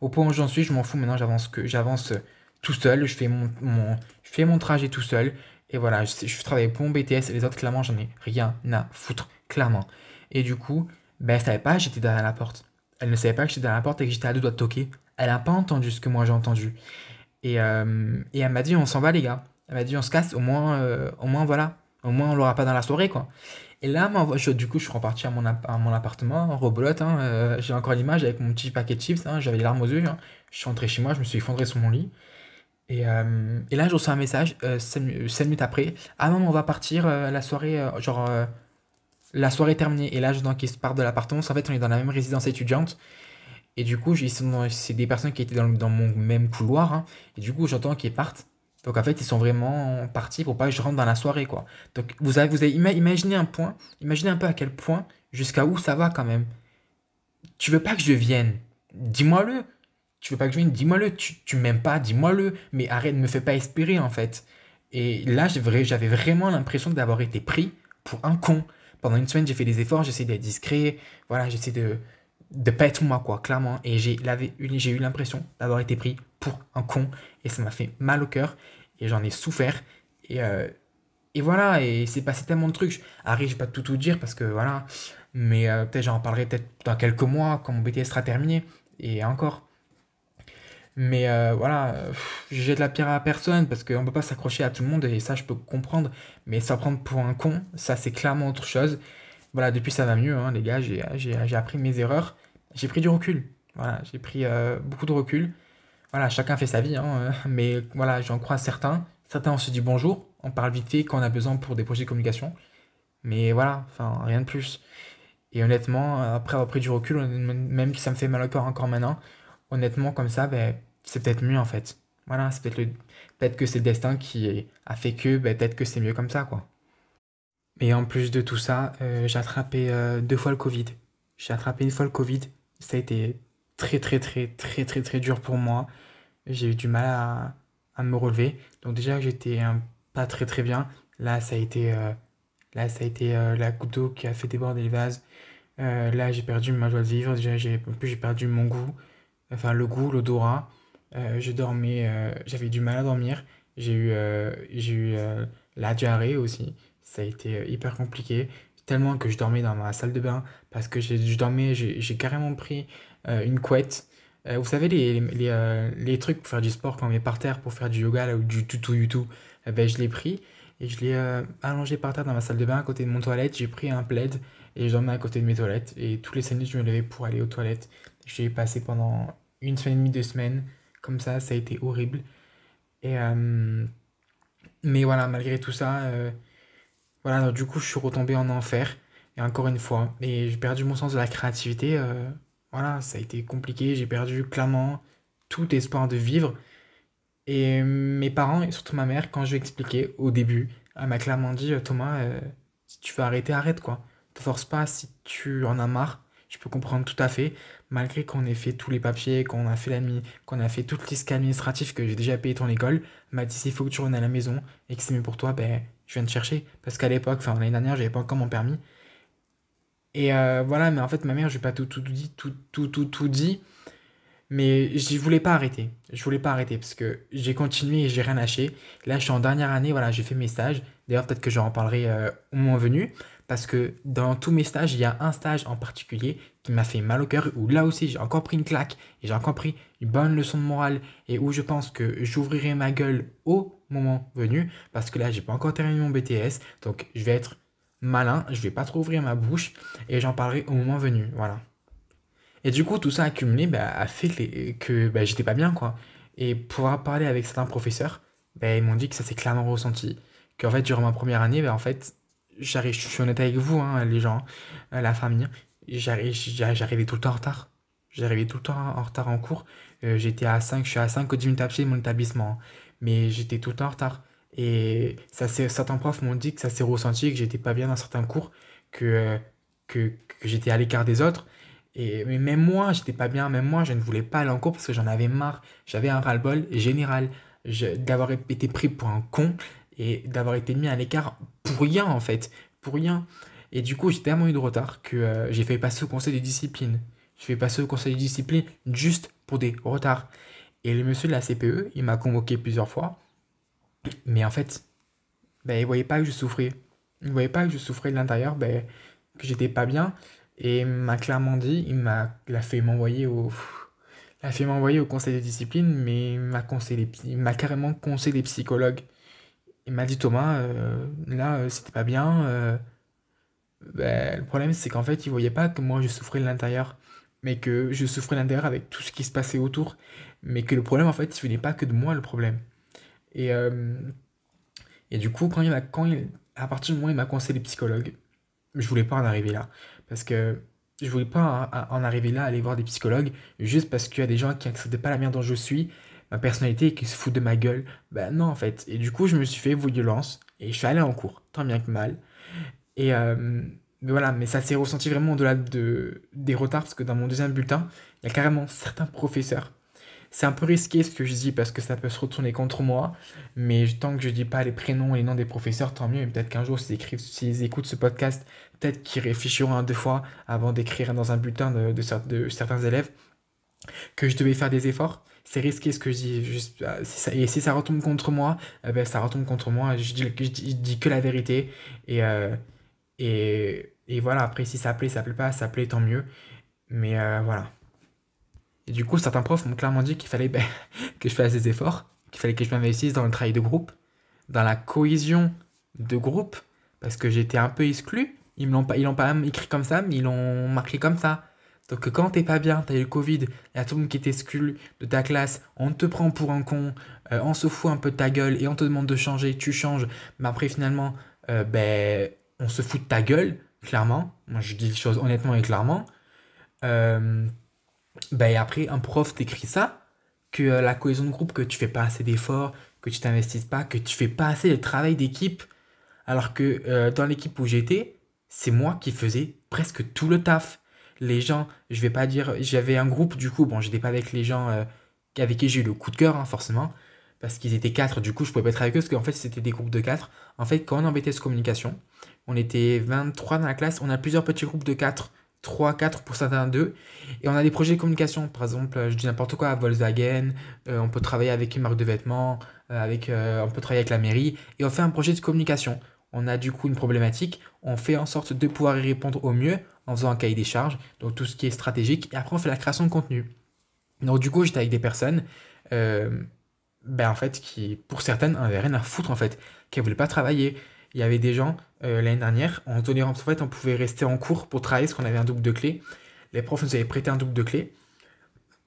[SPEAKER 1] Au point où j'en suis, je m'en fous, maintenant j'avance que j'avance tout seul, je fais mon, mon, je fais mon trajet tout seul, et voilà, je, je travaille pour mon BTS, et les autres, clairement, j'en ai rien à foutre, clairement. Et du coup, ben elle savait pas, j'étais derrière la porte. Elle ne savait pas que j'étais derrière la porte et que j'étais à deux doigts de toquer elle n'a pas entendu ce que moi j'ai entendu. Et, euh, et elle m'a dit on s'en va les gars. Elle m'a dit on se casse, au moins, euh, au moins voilà. Au moins, on l'aura pas dans la soirée, quoi. Et là, du coup, je suis reparti à mon, appartement, rebolote. Hein, euh, j'ai encore l'image avec mon petit paquet de chips. Hein, j'avais les larmes aux yeux. Hein. Je suis rentré chez moi, je me suis effondré sur mon lit. Et, euh, et là, je reçois un message 5, minutes après. Ah non, on va partir, la soirée, genre, la soirée est terminée. Et là, je qui se part de l'appartement. En fait, on est dans la même résidence étudiante. Et du coup, c'est des personnes qui étaient dans mon même couloir. et du coup, j'entends qu'ils partent. Donc en fait, ils sont vraiment partis pour pas que je rentre dans la soirée, quoi. Donc vous avez, vous avez imaginé un point, imaginez un peu à quel point, jusqu'à où ça va quand même. Tu veux pas que je vienne, dis-moi-le. Tu veux pas que je vienne, dis-moi-le. Tu, tu m'aimes pas, dis-moi-le. Mais arrête, ne me fais pas espérer en fait. Et là, j'avais vraiment l'impression d'avoir été pris pour un con. Pendant une semaine, j'ai fait des efforts, j'essaie d'être discret, voilà, j'essaie de, de pas être moi, quoi, clairement. Et j'ai eu l'impression d'avoir été pris pour un con. Et ça m'a fait mal au cœur. Et j'en ai souffert. Et, euh, et voilà, et c'est passé tellement de trucs. Harry, je vais pas tout tout dire parce que voilà. Mais euh, peut-être j'en parlerai peut-être dans quelques mois quand mon BTS sera terminé. Et encore. Mais euh, voilà, je jette la pierre à personne parce qu'on peut pas s'accrocher à tout le monde et ça je peux comprendre. Mais se prendre pour un con, ça c'est clairement autre chose. Voilà, depuis ça va mieux, hein, les gars, j'ai appris mes erreurs. J'ai pris du recul. Voilà, j'ai pris beaucoup de recul voilà, chacun fait sa vie, hein, euh, mais voilà, j'en crois certains. Certains, on se dit bonjour, on parle vite fait quand on a besoin pour des projets de communication. Mais voilà, enfin, rien de plus. Et honnêtement, après avoir pris du recul, même si ça me fait mal au cœur encore maintenant, honnêtement, comme ça, ben, c'est peut-être mieux en fait. Voilà, c'est peut-être que c'est le destin qui a fait que, ben, peut-être que c'est mieux comme ça, quoi. Et en plus de tout ça, euh, j'ai attrapé euh, deux fois le Covid. J'ai attrapé une fois le Covid. Ça a été très très très très très très dur pour moi. J'ai eu du mal à, me relever. Donc déjà j'étais pas très très bien. Là ça a été, euh, là, ça a été euh, la goutte d'eau qui a fait déborder les vases. Euh, là j'ai perdu ma joie de vivre. Déjà j'ai, en plus j'ai perdu mon goût. Enfin le goût, l'odorat. je dormais, j'avais du mal à dormir. J'ai eu, j'ai eu la diarrhée aussi. Ça a été hyper compliqué. Tellement que je dormais dans ma salle de bain. Parce que je dormais, j'ai carrément pris euh, une couette. Euh, vous savez, les, les, euh, les, trucs pour faire du sport quand on est par terre pour faire du yoga ou du tutu youtube, eh ben, je l'ai pris et je l'ai allongé par terre dans ma salle de bain à côté de mon toilette. J'ai pris un plaid et je dormais à côté de mes toilettes. Et tous les 5 minutes, je me levais pour aller aux toilettes. J'ai passé pendant une semaine et demie, deux semaines. Comme ça, ça a été horrible. Et, mais voilà, malgré tout ça, voilà, du coup, je suis retombé en enfer. Et encore une fois, et j'ai perdu mon sens de la créativité. Voilà, ça a été compliqué, j'ai perdu clairement tout espoir de vivre. Et mes parents, et surtout ma mère, quand je lui ai expliqué au début, elle m'a clairement dit Thomas, euh, si tu veux arrêter, arrête quoi. Te force pas si tu en as marre. Je peux comprendre tout à fait, malgré qu'on ait fait tous les papiers, qu'on a fait la qu'on a fait toute liste administrative, que j'ai déjà payé ton école, m'a dit s'il faut que tu reviennes à la maison et que c'est mieux pour toi, ben je viens te chercher. Parce qu'à l'époque, enfin l'année dernière, j'avais pas encore mon permis. Et euh, voilà, mais en fait, ma mère, je n'ai pas tout, dit, tout, tout, tout, tout dit. Mais je voulais pas arrêter. Je voulais pas arrêter parce que j'ai continué et j'ai rien lâché. Là, je suis en dernière année, voilà, j'ai fait mes stages. D'ailleurs, peut-être que j'en reparlerai euh, au moins venu. Parce que dans tous mes stages, il y a un stage en particulier qui m'a fait mal au cœur, où là aussi, j'ai encore pris une claque et j'ai encore pris une bonne leçon de morale et où je pense que j'ouvrirai ma gueule au moment venu. Parce que là, j'ai pas encore terminé mon BTS. Donc, je vais être malin, je vais pas trop ouvrir ma bouche et j'en parlerai au moment venu, voilà. Et du coup, tout ça accumulé bah, a fait que bah, j'étais pas bien, quoi. Et pour avoir parlé avec certains professeurs, bah, ils m'ont dit que ça s'est clairement ressenti. Qu'en fait, durant ma première année, bah, en fait, j'arrive, je suis honnête avec vous, hein, les gens, euh, la famille, j'arrivais tout le temps en retard. J'arrivais tout le temps en retard en cours. Euh, j'étais à 5, je suis à 5 ou 10 minutes de mon établissement. Hein. Mais j'étais tout le temps en retard. Et certains profs m'ont dit que ça s'est ressenti, que j'étais pas bien dans certains cours, que, que, que j'étais à l'écart des autres. Et mais même moi, j'étais pas bien, même moi, je ne voulais pas aller en cours parce que j'en avais marre. J'avais un ras-le-bol général d'avoir été pris pour un con et d'avoir été mis à l'écart pour rien en fait, pour rien. Et du coup, j'ai tellement eu de retard que euh, j'ai fait passer au conseil de discipline. J'ai fait passer au conseil de discipline juste pour des retards. Et le monsieur de la CPE, il m'a convoqué plusieurs fois. Mais en fait, ben, il voyait pas que je souffrais. Il voyait pas que je souffrais de l'intérieur, ben, que j'étais pas bien. Et il m'a clairement dit, il m'a fait m'envoyer au, a fait m'envoyer au conseil de discipline, mais il m'a conseillé, il m'a carrément conseillé des psychologues. il m'a dit Thomas, euh, là, euh, c'était pas bien. Ben, le problème, c'est qu'en fait, il voyait pas que moi, je souffrais de l'intérieur, mais que je souffrais de l'intérieur avec tout ce qui se passait autour. Mais que le problème, en fait, il venait pas que de moi, le problème. Et, euh, et du coup, quand il m'a, quand il, à partir du moment où il m'a conseillé les psychologues, je voulais pas en arriver là. Parce que je voulais pas en, arriver là, aller voir des psychologues, juste parce qu'il y a des gens qui acceptaient pas la manière dont je suis, ma personnalité, et qui se foutent de ma gueule. Ben non, en fait. Et du coup, je me suis fait violence, et je suis allé en cours, tant bien que mal. Et euh, voilà, mais ça s'est ressenti vraiment au-delà de, des retards, parce que dans mon deuxième bulletin, il y a carrément certains professeurs. C'est un peu risqué ce que je dis parce que ça peut se retourner contre moi, mais tant que je dis pas les prénoms et les noms des professeurs, tant mieux. Et peut-être qu'un jour, s'ils s'ils écoutent ce podcast, peut-être qu'ils réfléchiront un deux fois avant d'écrire dans un bulletin de, de, cer- de certains élèves que je devais faire des efforts. C'est risqué ce que je dis. Juste, euh, si ça- et si ça retombe contre moi, eh ben, ça retombe contre moi. Je dis, je dis, je dis que la vérité. Et, euh, et, et voilà, après, si ça plaît, ça plaît pas, ça plaît, tant mieux. Mais euh, voilà. Et du coup, certains profs m'ont clairement dit qu'il fallait que je fasse des efforts, qu'il fallait que je m'investisse dans le travail de groupe, dans la cohésion de groupe, parce que j'étais un peu exclu. Ils l'ont pas, ils l'ont pas écrit comme ça, mais ils l'ont marqué comme ça. Donc quand t'es pas bien, t'as eu le Covid, il y a tout le monde qui t'exclut de ta classe, on te prend pour un con, euh, on se fout un peu de ta gueule et on te demande de changer, tu changes, mais après finalement, euh, ben, on se fout de ta gueule, clairement. Moi je dis les choses honnêtement et clairement. Euh, ben, après, un prof t'écrit ça, que euh, la cohésion de groupe, que tu fais pas assez d'efforts, que tu t'investisses pas, que tu fais pas assez de travail d'équipe, alors que euh, dans l'équipe où j'étais, c'est moi qui faisais presque tout le taf. Les gens, je vais pas dire, j'avais un groupe du coup, bon, j'étais pas avec les gens euh, avec qui j'ai eu le coup de cœur, hein, forcément, parce qu'ils étaient quatre, du coup, je pouvais pas être avec eux, parce qu'en fait, c'était des groupes de quatre. En fait, quand on en BTS communication, on était 23 dans la classe, on a plusieurs petits groupes de 4, 3, 4 pour certains d'eux, et on a des projets de communication, par exemple, euh, je dis n'importe quoi, Volkswagen, euh, on peut travailler avec une marque de vêtements, euh, avec, on peut travailler avec la mairie, et on fait un projet de communication. On a du coup une problématique, on fait en sorte de pouvoir y répondre au mieux en faisant un cahier des charges, donc tout ce qui est stratégique, et après on fait la création de contenu. Donc du coup, j'étais avec des personnes, ben en fait, qui, pour certaines, n'avaient rien à foutre en fait, qui ne voulaient pas travailler. Il y avait des gens, euh, l'année dernière, on donnait, en fait, on pouvait rester en cours pour travailler parce qu'on avait un double de clé. Les profs nous avaient prêté un double de clé.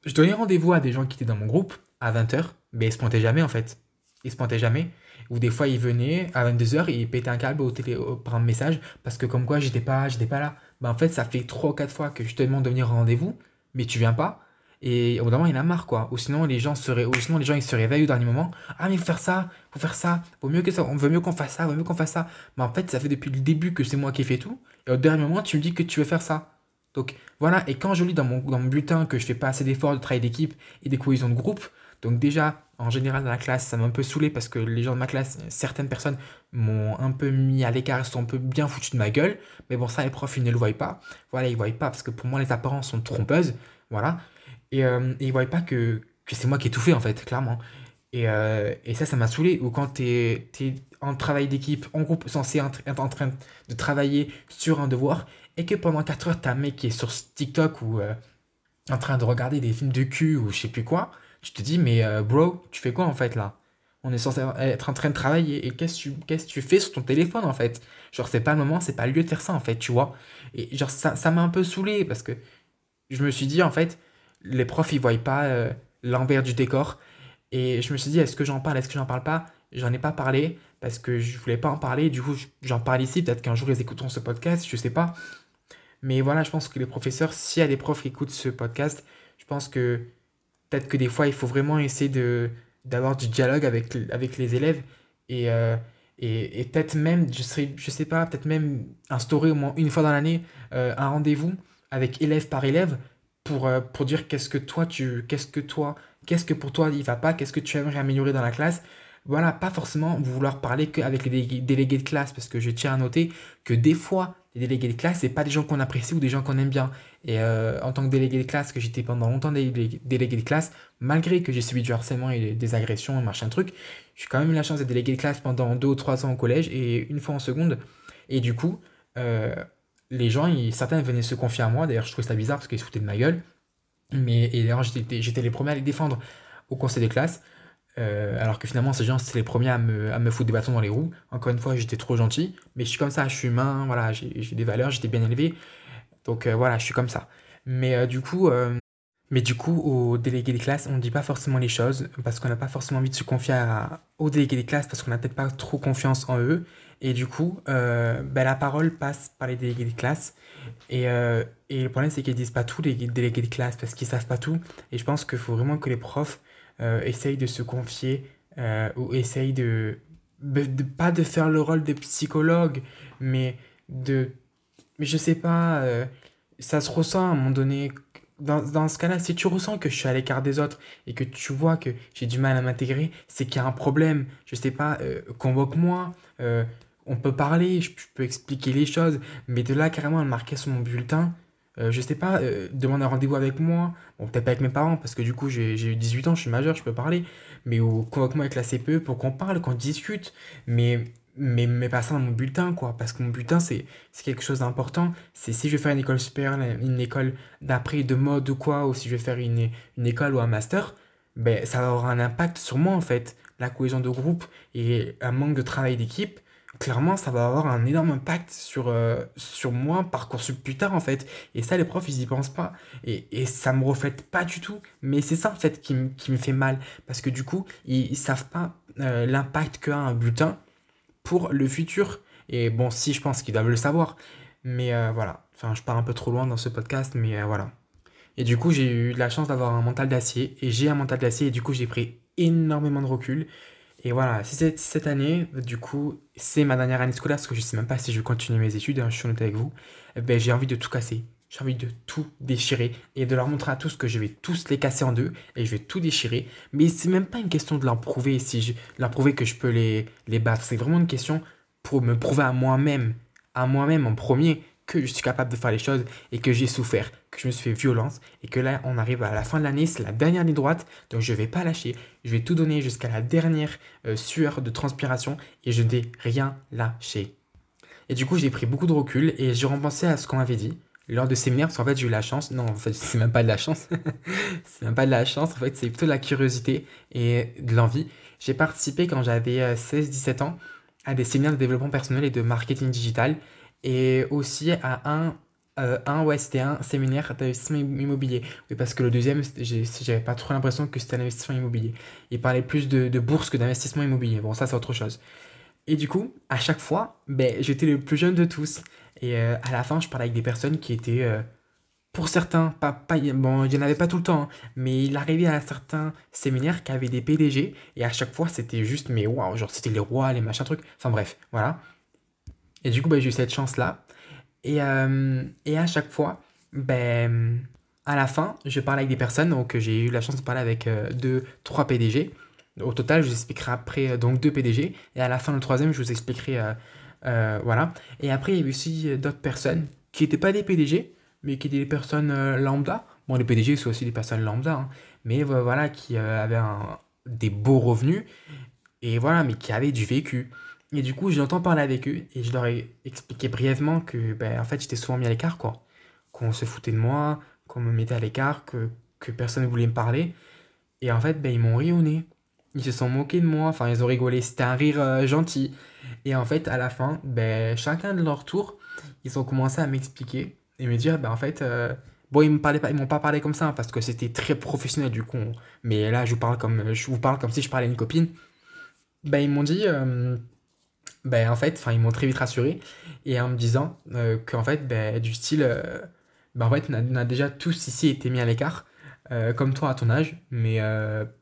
[SPEAKER 1] Je donnais rendez-vous à des gens qui étaient dans mon groupe à 20h, mais ils se pointaient jamais en fait. Ils se pointaient jamais. Ou des fois, ils venaient à 22h et ils pétaient un câble au télé, par un message parce que comme quoi j'étais pas, pas là. Ben, en fait, ça fait 3 ou 4 fois que je te demande de venir au rendez-vous, mais tu viens pas. Et au bout d'un moment, il a marre, quoi. Ou sinon, les gens se, ou sinon, les gens ils se réveillent au dernier moment. Ah, mais faut faire ça, faut faire ça. Vaut mieux que ça, on veut mieux qu'on fasse ça, vaut mieux qu'on fasse ça. Mais en fait, ça fait depuis le début que c'est moi qui ai fait tout. Et au dernier moment, tu me dis que tu veux faire ça. Donc voilà, et quand je lis dans mon, dans mon bulletin que je fais pas assez d'efforts de travail d'équipe et de cohésion de groupe, donc déjà, en général dans la classe, ça m'a un peu saoulé parce que les gens de ma classe, certaines personnes m'ont un peu mis à l'écart, sont un peu bien foutus de ma gueule. Mais bon, ça, les profs, ils ne le voient pas. Voilà, ils voient pas parce que pour moi, les apparences sont trompeuses. Voilà. Et, euh, et voient pas que, que c'est moi qui ai tout fait, en fait, clairement. Et, euh, et ça, ça m'a saoulé. Ou quand tu es, en travail d'équipe, en groupe, censé être en train de travailler sur un devoir, et que pendant 4 heures, t'as un mec qui est sur TikTok ou euh, en train de regarder des films de cul ou je sais plus quoi, tu te dis, mais euh, bro, tu fais quoi en fait là? On est censé être en train de travailler et qu'est-ce que tu, fais sur ton téléphone en fait? Genre, c'est pas le moment, c'est pas le lieu de faire ça en fait, tu vois? Et genre, ça m'a un peu saoulé parce que je me suis dit, en fait, les profs, ils voient pas euh, l'envers du décor. Et je me suis dit, est-ce que j'en parle, est-ce que j'en parle pas? J'en ai pas parlé parce que je voulais pas en parler. Du coup, j'en parle ici. Peut-être qu'un jour, ils écouteront ce podcast, je sais pas. Mais voilà, je pense que les professeurs, s'il y a des profs qui écoutent ce podcast, je pense que peut-être que des fois, il faut vraiment essayer de, d'avoir du dialogue avec, avec les élèves. Et, euh, et peut-être même, je serais, je sais pas, peut-être même instaurer au moins une fois dans l'année euh, un rendez-vous avec élève par élève pour, euh, pour dire qu'est-ce que toi, tu, qu'est-ce que toi, qu'est-ce que pour toi il va pas, qu'est-ce que tu aimerais améliorer dans la classe. Voilà, pas forcément vouloir parler qu'avec les délégués, de classe, parce que je tiens à noter que des fois, les délégués de classe, c'est pas des gens qu'on apprécie ou des gens qu'on aime bien. Et euh, en tant que délégué de classe, que j'étais pendant longtemps délégué, délégué de classe, malgré que j'ai subi du harcèlement et des agressions et machin truc, j'ai quand même eu la chance d'être délégué de classe pendant deux ou trois ans au collège et une fois en seconde. Et du coup, euh, les gens, certains venaient se confier à moi. D'ailleurs, je trouvais ça bizarre parce qu'ils se foutaient de ma gueule. Mais, et d'ailleurs, j'étais les premiers à les défendre au conseil de classe. alors que finalement, ces gens, c'est les premiers à me, foutre des bâtons dans les roues. Encore une fois, j'étais trop gentil, mais je suis comme ça, je suis humain, voilà, j'ai des valeurs, j'étais bien élevé. Donc voilà, je suis comme ça. Mais du coup, mais coup, aux délégués des classes, on ne dit pas forcément les choses parce qu'on n'a pas forcément envie de se confier aux délégués des classes parce qu'on n'a peut-être pas trop confiance en eux. Et du coup, euh, ben, la parole passe par les délégués des classes. Et, euh, et le problème, c'est qu'ils disent pas tout, les délégués des classes, parce qu'ils savent pas tout. Et je pense qu'il faut vraiment que les profs euh, essayent de se confier ou essayent de, de, Pas de faire le rôle de psychologue, mais de. Mais je sais pas, ça se ressent à un moment donné dans, dans ce cas-là, si tu ressens que je suis à l'écart des autres et que tu vois que j'ai du mal à m'intégrer, c'est qu'il y a un problème. Je sais pas, euh, convoque-moi, euh, on peut parler, je, peux expliquer les choses, mais de là carrément à le marquer sur mon bulletin, euh, je sais pas, demande un rendez-vous avec moi, bon, peut-être pas avec mes parents, parce que du coup j'ai eu 18 ans, je suis majeur, je peux parler, mais convoque-moi avec la CPE pour qu'on parle, qu'on discute, mais mais, mais pas ça dans mon bulletin, quoi. Parce que mon bulletin, c'est quelque chose d'important. C'est si je vais faire une école supérieure, une école d'après, de mode ou quoi, ou si je vais faire une, une école ou un master, ben, ça avoir un impact sur moi, en fait. La cohésion de groupe et un manque de travail d'équipe, clairement, ça va avoir un énorme impact sur, euh, sur moi, Parcoursup plus tard, en fait. Et ça, les profs, ils y pensent pas. Et, et ça me reflète pas du tout. Mais c'est ça, en fait, qui, me fait mal. Parce que du coup, ils, ils savent pas euh, l'impact qu'a un bulletin pour le futur. Et bon, si je pense qu'ils doivent le savoir. Mais euh, voilà, enfin, je pars un peu trop loin dans ce podcast, mais euh, voilà. Et du coup, j'ai eu la chance d'avoir un mental d'acier. Et j'ai un mental d'acier, et du coup, j'ai pris énormément de recul. Et voilà, si cette, cette année, du coup, c'est ma dernière année scolaire, parce que je sais même pas si je vais continuer mes études, hein, je suis honnête avec vous, eh ben, j'ai envie de tout casser. J'ai envie de tout déchirer et de leur montrer à tous que je vais tous les casser en deux et je vais tout déchirer. Mais c'est même pas une question de leur prouver, si je, leur prouver que je peux les, les battre. C'est vraiment une question pour me prouver à moi-même, à moi-même en premier, que je suis capable de faire les choses et que j'ai souffert, que je me suis fait violence et que là on arrive à la fin de l'année, c'est la dernière ligne droite, donc je vais pas lâcher, je vais tout donner jusqu'à la dernière euh, sueur de transpiration et je ne vais rien lâcher. Et du coup j'ai pris beaucoup de recul et j'ai repensé à ce qu'on avait dit, lors de séminaires, parce qu'en fait j'ai eu la chance, non en fait c'est même pas de la chance, c'est même pas de la chance, en fait c'est plutôt de la curiosité et de l'envie. J'ai participé quand j'avais 16-17 euh, ans à des séminaires de développement personnel et de marketing digital et aussi à un, euh, un ouais c'était un séminaire d'investissement immobilier. Oui parce que le deuxième j'avais pas trop l'impression que c'était un investissement immobilier. Il parlait plus de, bourse que d'investissement immobilier. Bon ça c'est autre chose. Et du coup, à chaque fois, ben, j'étais le plus jeune de tous. Et euh, à la fin, je parlais avec des personnes qui étaient, euh, pour certains, pas, pas, bon, il n'y en avait pas tout le temps, hein, mais il arrivait à certains séminaires qui avaient des PDG, et à chaque fois, c'était juste, mais waouh, genre c'était les rois, les machins trucs, enfin bref, voilà. Et du coup, ben, j'ai eu cette chance-là. Et, euh, et à chaque fois, ben, à la fin, je parlais avec des personnes, donc j'ai eu la chance de parler avec deux, trois PDG. Au total, je vous expliquerai après donc deux PDG, et à la fin, le troisième, je vous expliquerai euh, voilà. Et après, il y avait aussi euh, d'autres personnes qui n'étaient pas des PDG, mais qui étaient des personnes euh, lambda. Bon, les PDG, sont aussi des personnes lambda, hein. mais voilà, qui avaient des beaux revenus, et voilà, mais qui avaient du vécu. Et du coup, j'entends parler avec eux, et je leur ai expliqué brièvement que, ben, en fait, j'étais souvent mis à l'écart, quoi. Qu'on se foutait de moi, qu'on me mettait à l'écart, que, que personne ne voulait me parler. Et en fait, ben, ils m'ont ri au nez. Ils se sont moqués de moi, enfin, ils ont rigolé, c'était un rire gentil. Et en fait, à la fin, ben, chacun de leur tour, ils ont commencé à m'expliquer et me dire, ben, en fait, euh, bon, ils ils m'ont pas parlé comme ça hein, parce que c'était très professionnel du coup. Mais là, je vous parle comme, je vous parle comme si je parlais à une copine. Ben, ils m'ont dit, euh, ben, en fait, enfin, ils m'ont très vite rassuré et en me disant euh, qu'en fait, ben, du style, ben, en fait, on a, déjà tous ici été mis à l'écart. comme toi à ton âge, mais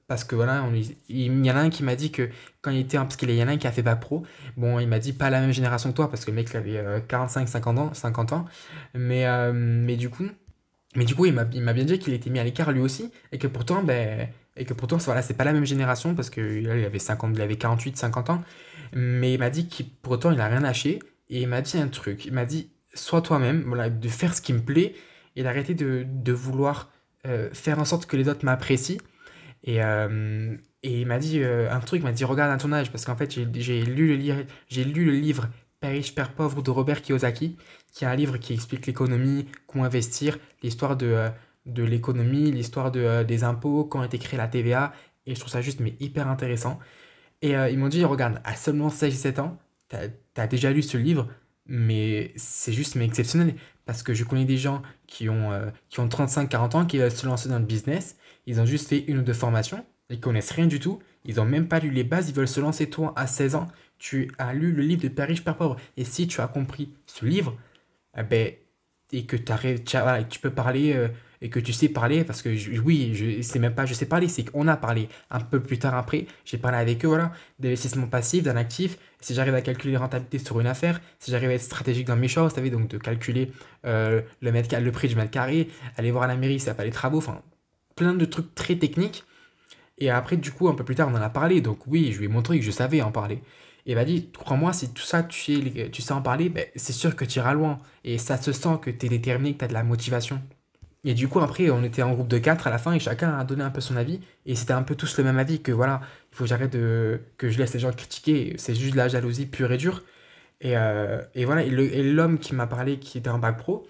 [SPEAKER 1] parce que voilà, il, y en a un qui m'a dit que quand il était, parce qu'il y en a un qui a fait bac pro, bon, il m'a dit pas la même génération que toi, parce que le mec il avait 45, 50 ans, 50 ans, mais, euh, mais du coup, mais du coup, il m'a bien dit qu'il était mis à l'écart lui aussi, et que pourtant, ben, et que pourtant, voilà, c'est pas la même génération, parce que il avait 50, il avait 48, 50 ans, mais il m'a dit qu'il, pourtant, il a rien lâché, et il m'a dit un truc, il m'a dit, sois toi-même, voilà, de faire ce qui me plaît, et d'arrêter de, de, vouloir euh, faire en sorte que les autres m'apprécient, et, euh, et il m'a dit euh, un truc, il m'a dit regarde à ton âge, parce qu'en fait j'ai lu, le livre, lu le livre Père riche, Père pauvre de Robert Kiyosaki, qui est un livre qui explique l'économie, comment investir, l'histoire de, de l'économie, l'histoire de, des impôts, quand a été créée la TVA, Et je trouve ça juste mais hyper intéressant. Et ils m'ont dit, regarde, à seulement 16-17 ans, tu as, déjà lu ce livre, mais c'est juste mais exceptionnel. Parce que je connais des gens qui ont, qui ont 35-40 ans, qui veulent se lancer dans le business. Ils ont juste fait une ou deux formations. Ils connaissent rien du tout. Ils n'ont même pas lu les bases. Ils veulent se lancer toi à 16 ans. Tu as lu le livre de Père riche, Père pauvre. Et si tu as compris ce livre, eh ben, et que tu, tu peux parler euh, et que tu sais parler, parce que oui, je sais même pas, je sais parler, c'est qu'on a parlé un peu plus tard après. J'ai parlé avec eux, voilà, d'investissement passif, d'un actif. Si j'arrive à calculer les rentabilités sur une affaire, si j'arrive à être stratégique dans mes choix, vous savez, donc de calculer euh, le, mètre, le prix du mètre carré, aller voir à la mairie, ça pas les travaux, enfin, plein de trucs très techniques. Et après, du coup, un peu plus tard, on en a parlé. Donc oui, je lui ai montré que je savais en parler. Et m'a dit, crois-moi, si tout ça, tu sais, tu sais en parler, ben, c'est sûr que tu iras loin. Et ça se sent que tu es déterminé, que tu as de la motivation. Et du coup, après, on était en groupe de quatre à la fin et chacun a donné un peu son avis. Et c'était un peu tous le même avis que voilà, il faut que j'arrête de. que je laisse les gens critiquer. C'est juste de la jalousie pure et dure. Et, euh, et voilà, et l'homme qui m'a parlé, qui était en bac pro,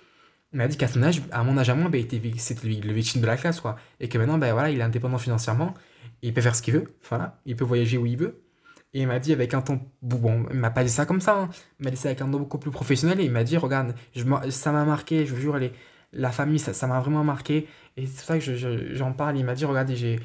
[SPEAKER 1] m'a dit qu'à son âge, à mon âge à moi, ben, c'était le victime de la classe, quoi. Et que maintenant, ben, voilà, il est indépendant financièrement, il peut faire ce qu'il veut, voilà, il peut voyager où il veut. Et il m'a dit avec un ton. Bon, il m'a pas dit ça comme ça, hein. il m'a dit ça avec un ton beaucoup plus professionnel. Et il m'a dit Regarde, je, ça m'a marqué, je vous jure, les, la famille, ça m'a vraiment marqué. Et c'est pour ça que j'en parle. Il m'a dit Regarde, j'ai,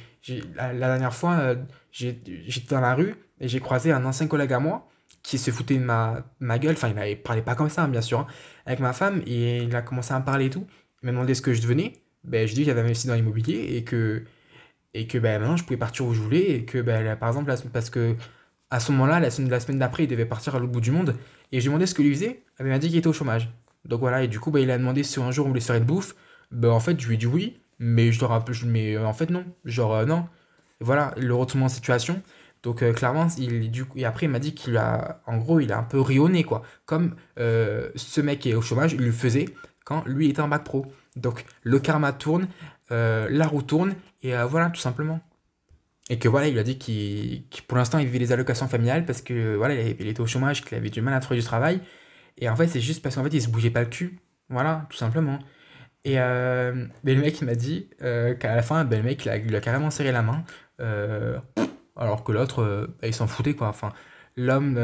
[SPEAKER 1] la, la, dernière fois, euh, j'étais dans la rue et j'ai croisé un ancien collègue à moi qui se foutait de ma, ma gueule. Enfin, il ne parlait pas comme ça, hein, bien sûr, hein, avec ma femme. Et il a commencé à me parler et tout. Il m'a demandé ce que je devenais. Ben, je dis que j'avais investi dans l'immobilier et que, et que ben, maintenant je pouvais partir où je voulais. Et que, ben, par exemple, parce que à ce moment-là, la semaine, la semaine d'après, il devait partir à l'autre bout du monde. Et je lui ai demandé ce qu'il lui faisait. Il m'a dit qu'il était au chômage. Donc voilà, et du coup, bah, il a demandé si un jour on voulait se faire une bouffe. Bah, en fait, je lui ai dit oui, mais je leur mais euh, en fait, non. Genre, euh, non. Voilà, le retournement en situation. Donc, euh, clairement, il, du et après, il m'a dit qu'il a, en gros, il a un peu rionné, quoi. Comme ce mec est au chômage, il le faisait quand lui était en bac pro. Donc, le karma tourne, la roue tourne, et voilà, tout simplement. Et que voilà, il a dit qu'il, pour l'instant, il vivait les allocations familiales parce que voilà, il était au chômage, qu'il avait du mal à trouver du travail. Et en fait, c'est juste parce qu'en fait, il se bougeait pas le cul. Voilà, tout simplement. Et euh, ben, le mec, m'a dit euh, qu'à la fin, ben, le mec, il a, carrément serré la main. Euh, alors que l'autre, ben, il s'en foutait, quoi. Enfin, l'homme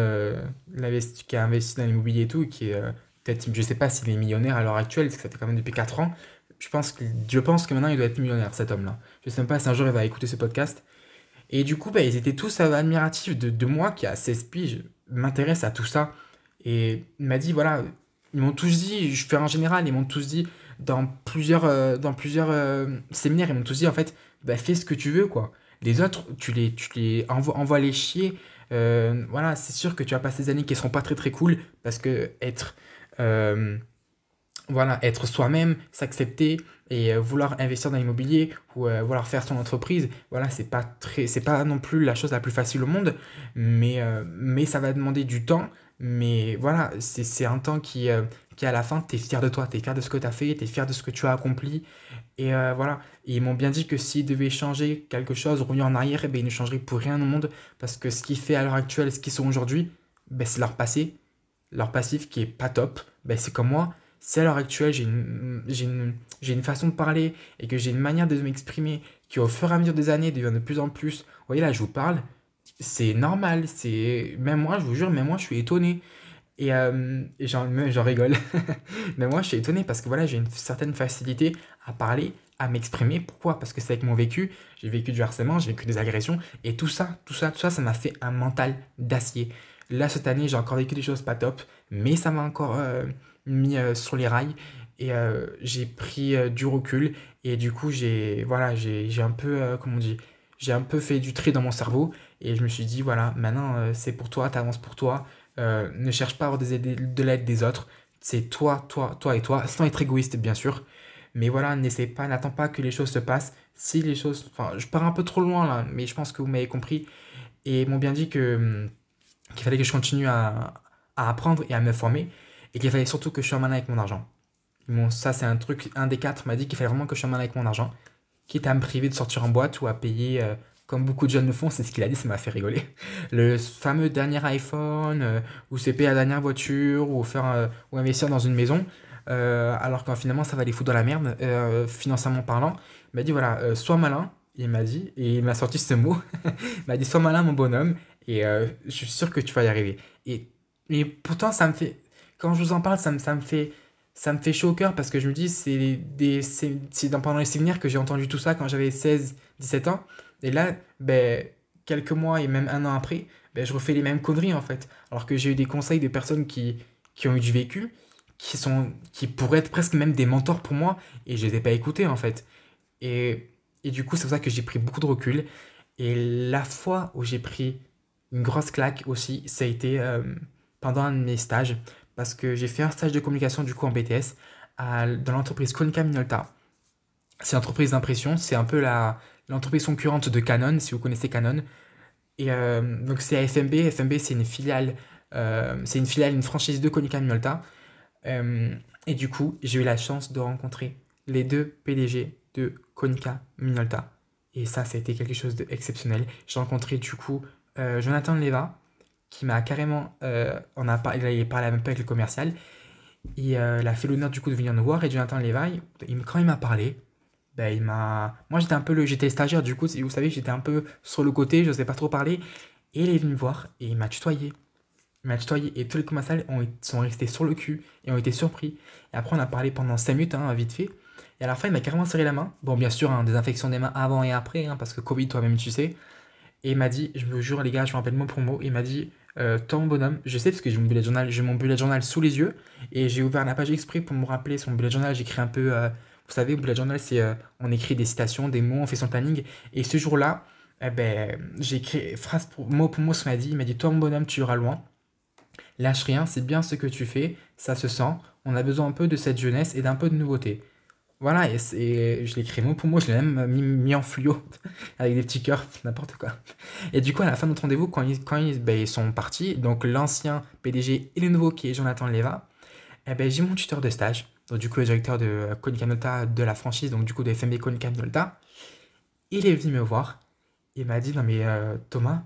[SPEAKER 1] qui a investi dans l'immobilier et tout, qui est peut-être, je sais pas s'il est millionnaire à l'heure actuelle, parce que ça fait quand même depuis 4 ans. Je pense, que, je pense que maintenant, il doit être millionnaire, cet homme-là. Je sais même pas si un jour il va écouter ce podcast. Et du coup, bah, ils étaient tous admiratifs de, de moi qui, à 16 piges, m'intéresse à tout ça. Et il m'a dit, voilà, ils m'ont tous dit, je fais en général, ils m'ont tous dit, dans plusieurs, euh, dans plusieurs euh, séminaires, ils m'ont tous dit, en fait, bah, fais ce que tu veux, quoi. Les autres, tu les, tu les envoies, envoie les chier. Euh, voilà, c'est sûr que tu vas passer des années qui ne seront pas très très cool, parce que être voilà, être soi-même, s'accepter et vouloir investir dans l'immobilier ou vouloir faire son entreprise, voilà, c'est pas très c'est pas non plus la chose la plus facile au monde, mais mais ça va demander du temps, mais voilà, c'est un temps qui qui à la fin tu es fier de toi, tu es fier de ce que tu as fait, tu es fier de ce que tu as accompli. Et voilà, ils m'ont bien dit que s'ils devaient changer quelque chose, revenir en arrière, eh ben, ils ne changeraient pour rien au monde. Parce que ce qui fait à l'heure actuelle, ce qu'ils sont aujourd'hui, ben, c'est leur passé, leur passif qui est pas top, ben, c'est comme moi, si à l'heure actuelle j'ai une, une, une, façon de parler et que j'ai une manière de m'exprimer qui au fur et à mesure des années devient de plus en plus, vous voyez là je vous parle, c'est normal, c'est même moi je vous jure, même moi je suis étonné. Et, euh, j'en rigole. mais moi je suis étonné parce que voilà, j'ai une certaine facilité à parler, à m'exprimer. Pourquoi? Parce que c'est avec mon vécu. J'ai vécu du harcèlement, j'ai vécu des agressions. Et tout ça, tout ça, tout ça, ça m'a fait un mental d'acier. Là, cette année, j'ai encore vécu des choses pas top, mais ça m'a encore... Euh, mis euh, sur les rails et euh, j'ai pris du recul et du coup j'ai voilà j'ai un peu comment on dit? J'ai un peu fait du tri dans mon cerveau et je me suis dit voilà maintenant c'est pour toi t'avances pour toi. Ne cherche pas à avoir des de l'aide des autres. C'est toi toi toi et toi sans être égoïste bien sûr. Mais voilà n'essaie pas n'attends pas que les choses se passent. Si les choses enfin je pars un peu trop loin là mais je pense que vous m'avez compris. Et m'ont bien dit que hum, qu'il fallait que je continue à, à apprendre et à me former et qu'il fallait surtout que je sois malin avec mon argent. Bon, ça, c'est un truc, un des quatre m'a dit qu'il fallait vraiment que je sois malin avec mon argent, quitte à me priver de sortir en boîte ou à payer, euh, comme beaucoup de jeunes le font, c'est ce qu'il a dit, ça m'a fait rigoler. Le fameux dernier iPhone, euh, ou c'est payer la dernière voiture, ou, faire, euh, ou investir dans une maison, alors qu'en finalement, ça va les foutre dans la merde, financièrement parlant. Il m'a dit voilà, sois malin, il m'a dit, et il m'a sorti ce mot, il m'a dit, sois malin mon bonhomme, et euh, je suis sûr que tu vas y arriver. Et, mais pourtant, ça me fait, quand je vous en parle, ça me, ça me fait, ça me fait chaud au cœur parce que je me dis, c'est pendant les séminaires que j'ai entendu tout ça quand j'avais 16, 17 ans. Et là, ben, quelques mois et même un an après, ben, je refais les mêmes conneries en fait. Alors que j'ai eu des conseils de personnes qui, qui ont eu du vécu, qui, sont, qui pourraient être presque même des mentors pour moi, et je les ai pas écoutés en fait. Et, et du coup, c'est pour ça que j'ai pris beaucoup de recul. Et la fois où j'ai pris une grosse claque aussi, ça a été euh, pendant un mes stages, parce que j'ai fait un stage de communication du coup en BTS dans l'entreprise Konica Minolta. C'est une entreprise d'impression, c'est un peu la, l'entreprise concurrente de Canon, si vous connaissez Canon. Et euh, donc c'est à FMB. C'est une filiale, euh, c'est une filiale, une franchise de Konica Minolta. Euh, et du coup, j'ai eu la chance de rencontrer les deux PDG de Konica Minolta. Et ça, ça a été quelque chose d'exceptionnel. J'ai rencontré du coup Jonathan Leva, qui m'a carrément. on il a parlé même pas avec le commercial. Il a fait l'honneur du coup de venir nous voir. Et Jonathan Leva, il, quand il m'a parlé, ben, il m'a. Moi, j'étais un peu le. J'étais stagiaire, du coup, vous savez, j'étais un peu sur le côté, je n'osais pas trop parler. Et il est venu me voir et il m'a tutoyé. Il m'a tutoyé et tous les commerciaux ont, sont restés sur le cul et ont été surpris. Et après, on a parlé pendant 5 minutes, hein, vite fait. Et à la fin, il m'a carrément serré la main. Bon, bien sûr, hein, des infections des mains avant et après, hein, parce que Covid, toi-même, tu sais. Et il m'a dit, je me jure, les gars, je me rappelle mot pour mot. Il m'a dit, euh, toi, mon bonhomme, je sais parce que j'ai mon bullet journal, j'ai mon bullet journal sous les yeux. Et j'ai ouvert la page exprès pour me rappeler son bullet journal. J'écris un peu. Euh, vous savez, bullet journal, c'est euh, on écrit des citations, des mots, on fait son planning. Et ce jour-là, eh ben, j'ai écrit phrase pour, mot pour mot ce qu'il m'a dit. Il m'a dit Toi, mon bonhomme, tu iras loin. Lâche rien, c'est bien ce que tu fais, ça se sent. On a besoin un peu de cette jeunesse et d'un peu de nouveauté. Voilà, et, je l'ai écrit mot pour mot, je l'ai même mis, en fluo, avec des petits cœurs, n'importe quoi. Et du coup, à la fin de notre rendez-vous, quand, ils, quand ben, sont partis, donc l'ancien PDG et le nouveau qui est Jonathan Leva, eh ben, j'ai mon tuteur de stage donc du coup le directeur de Konica Minolta de la franchise, donc du coup de FMB Konica Minolta, il est venu me voir, il m'a dit non mais euh, Thomas,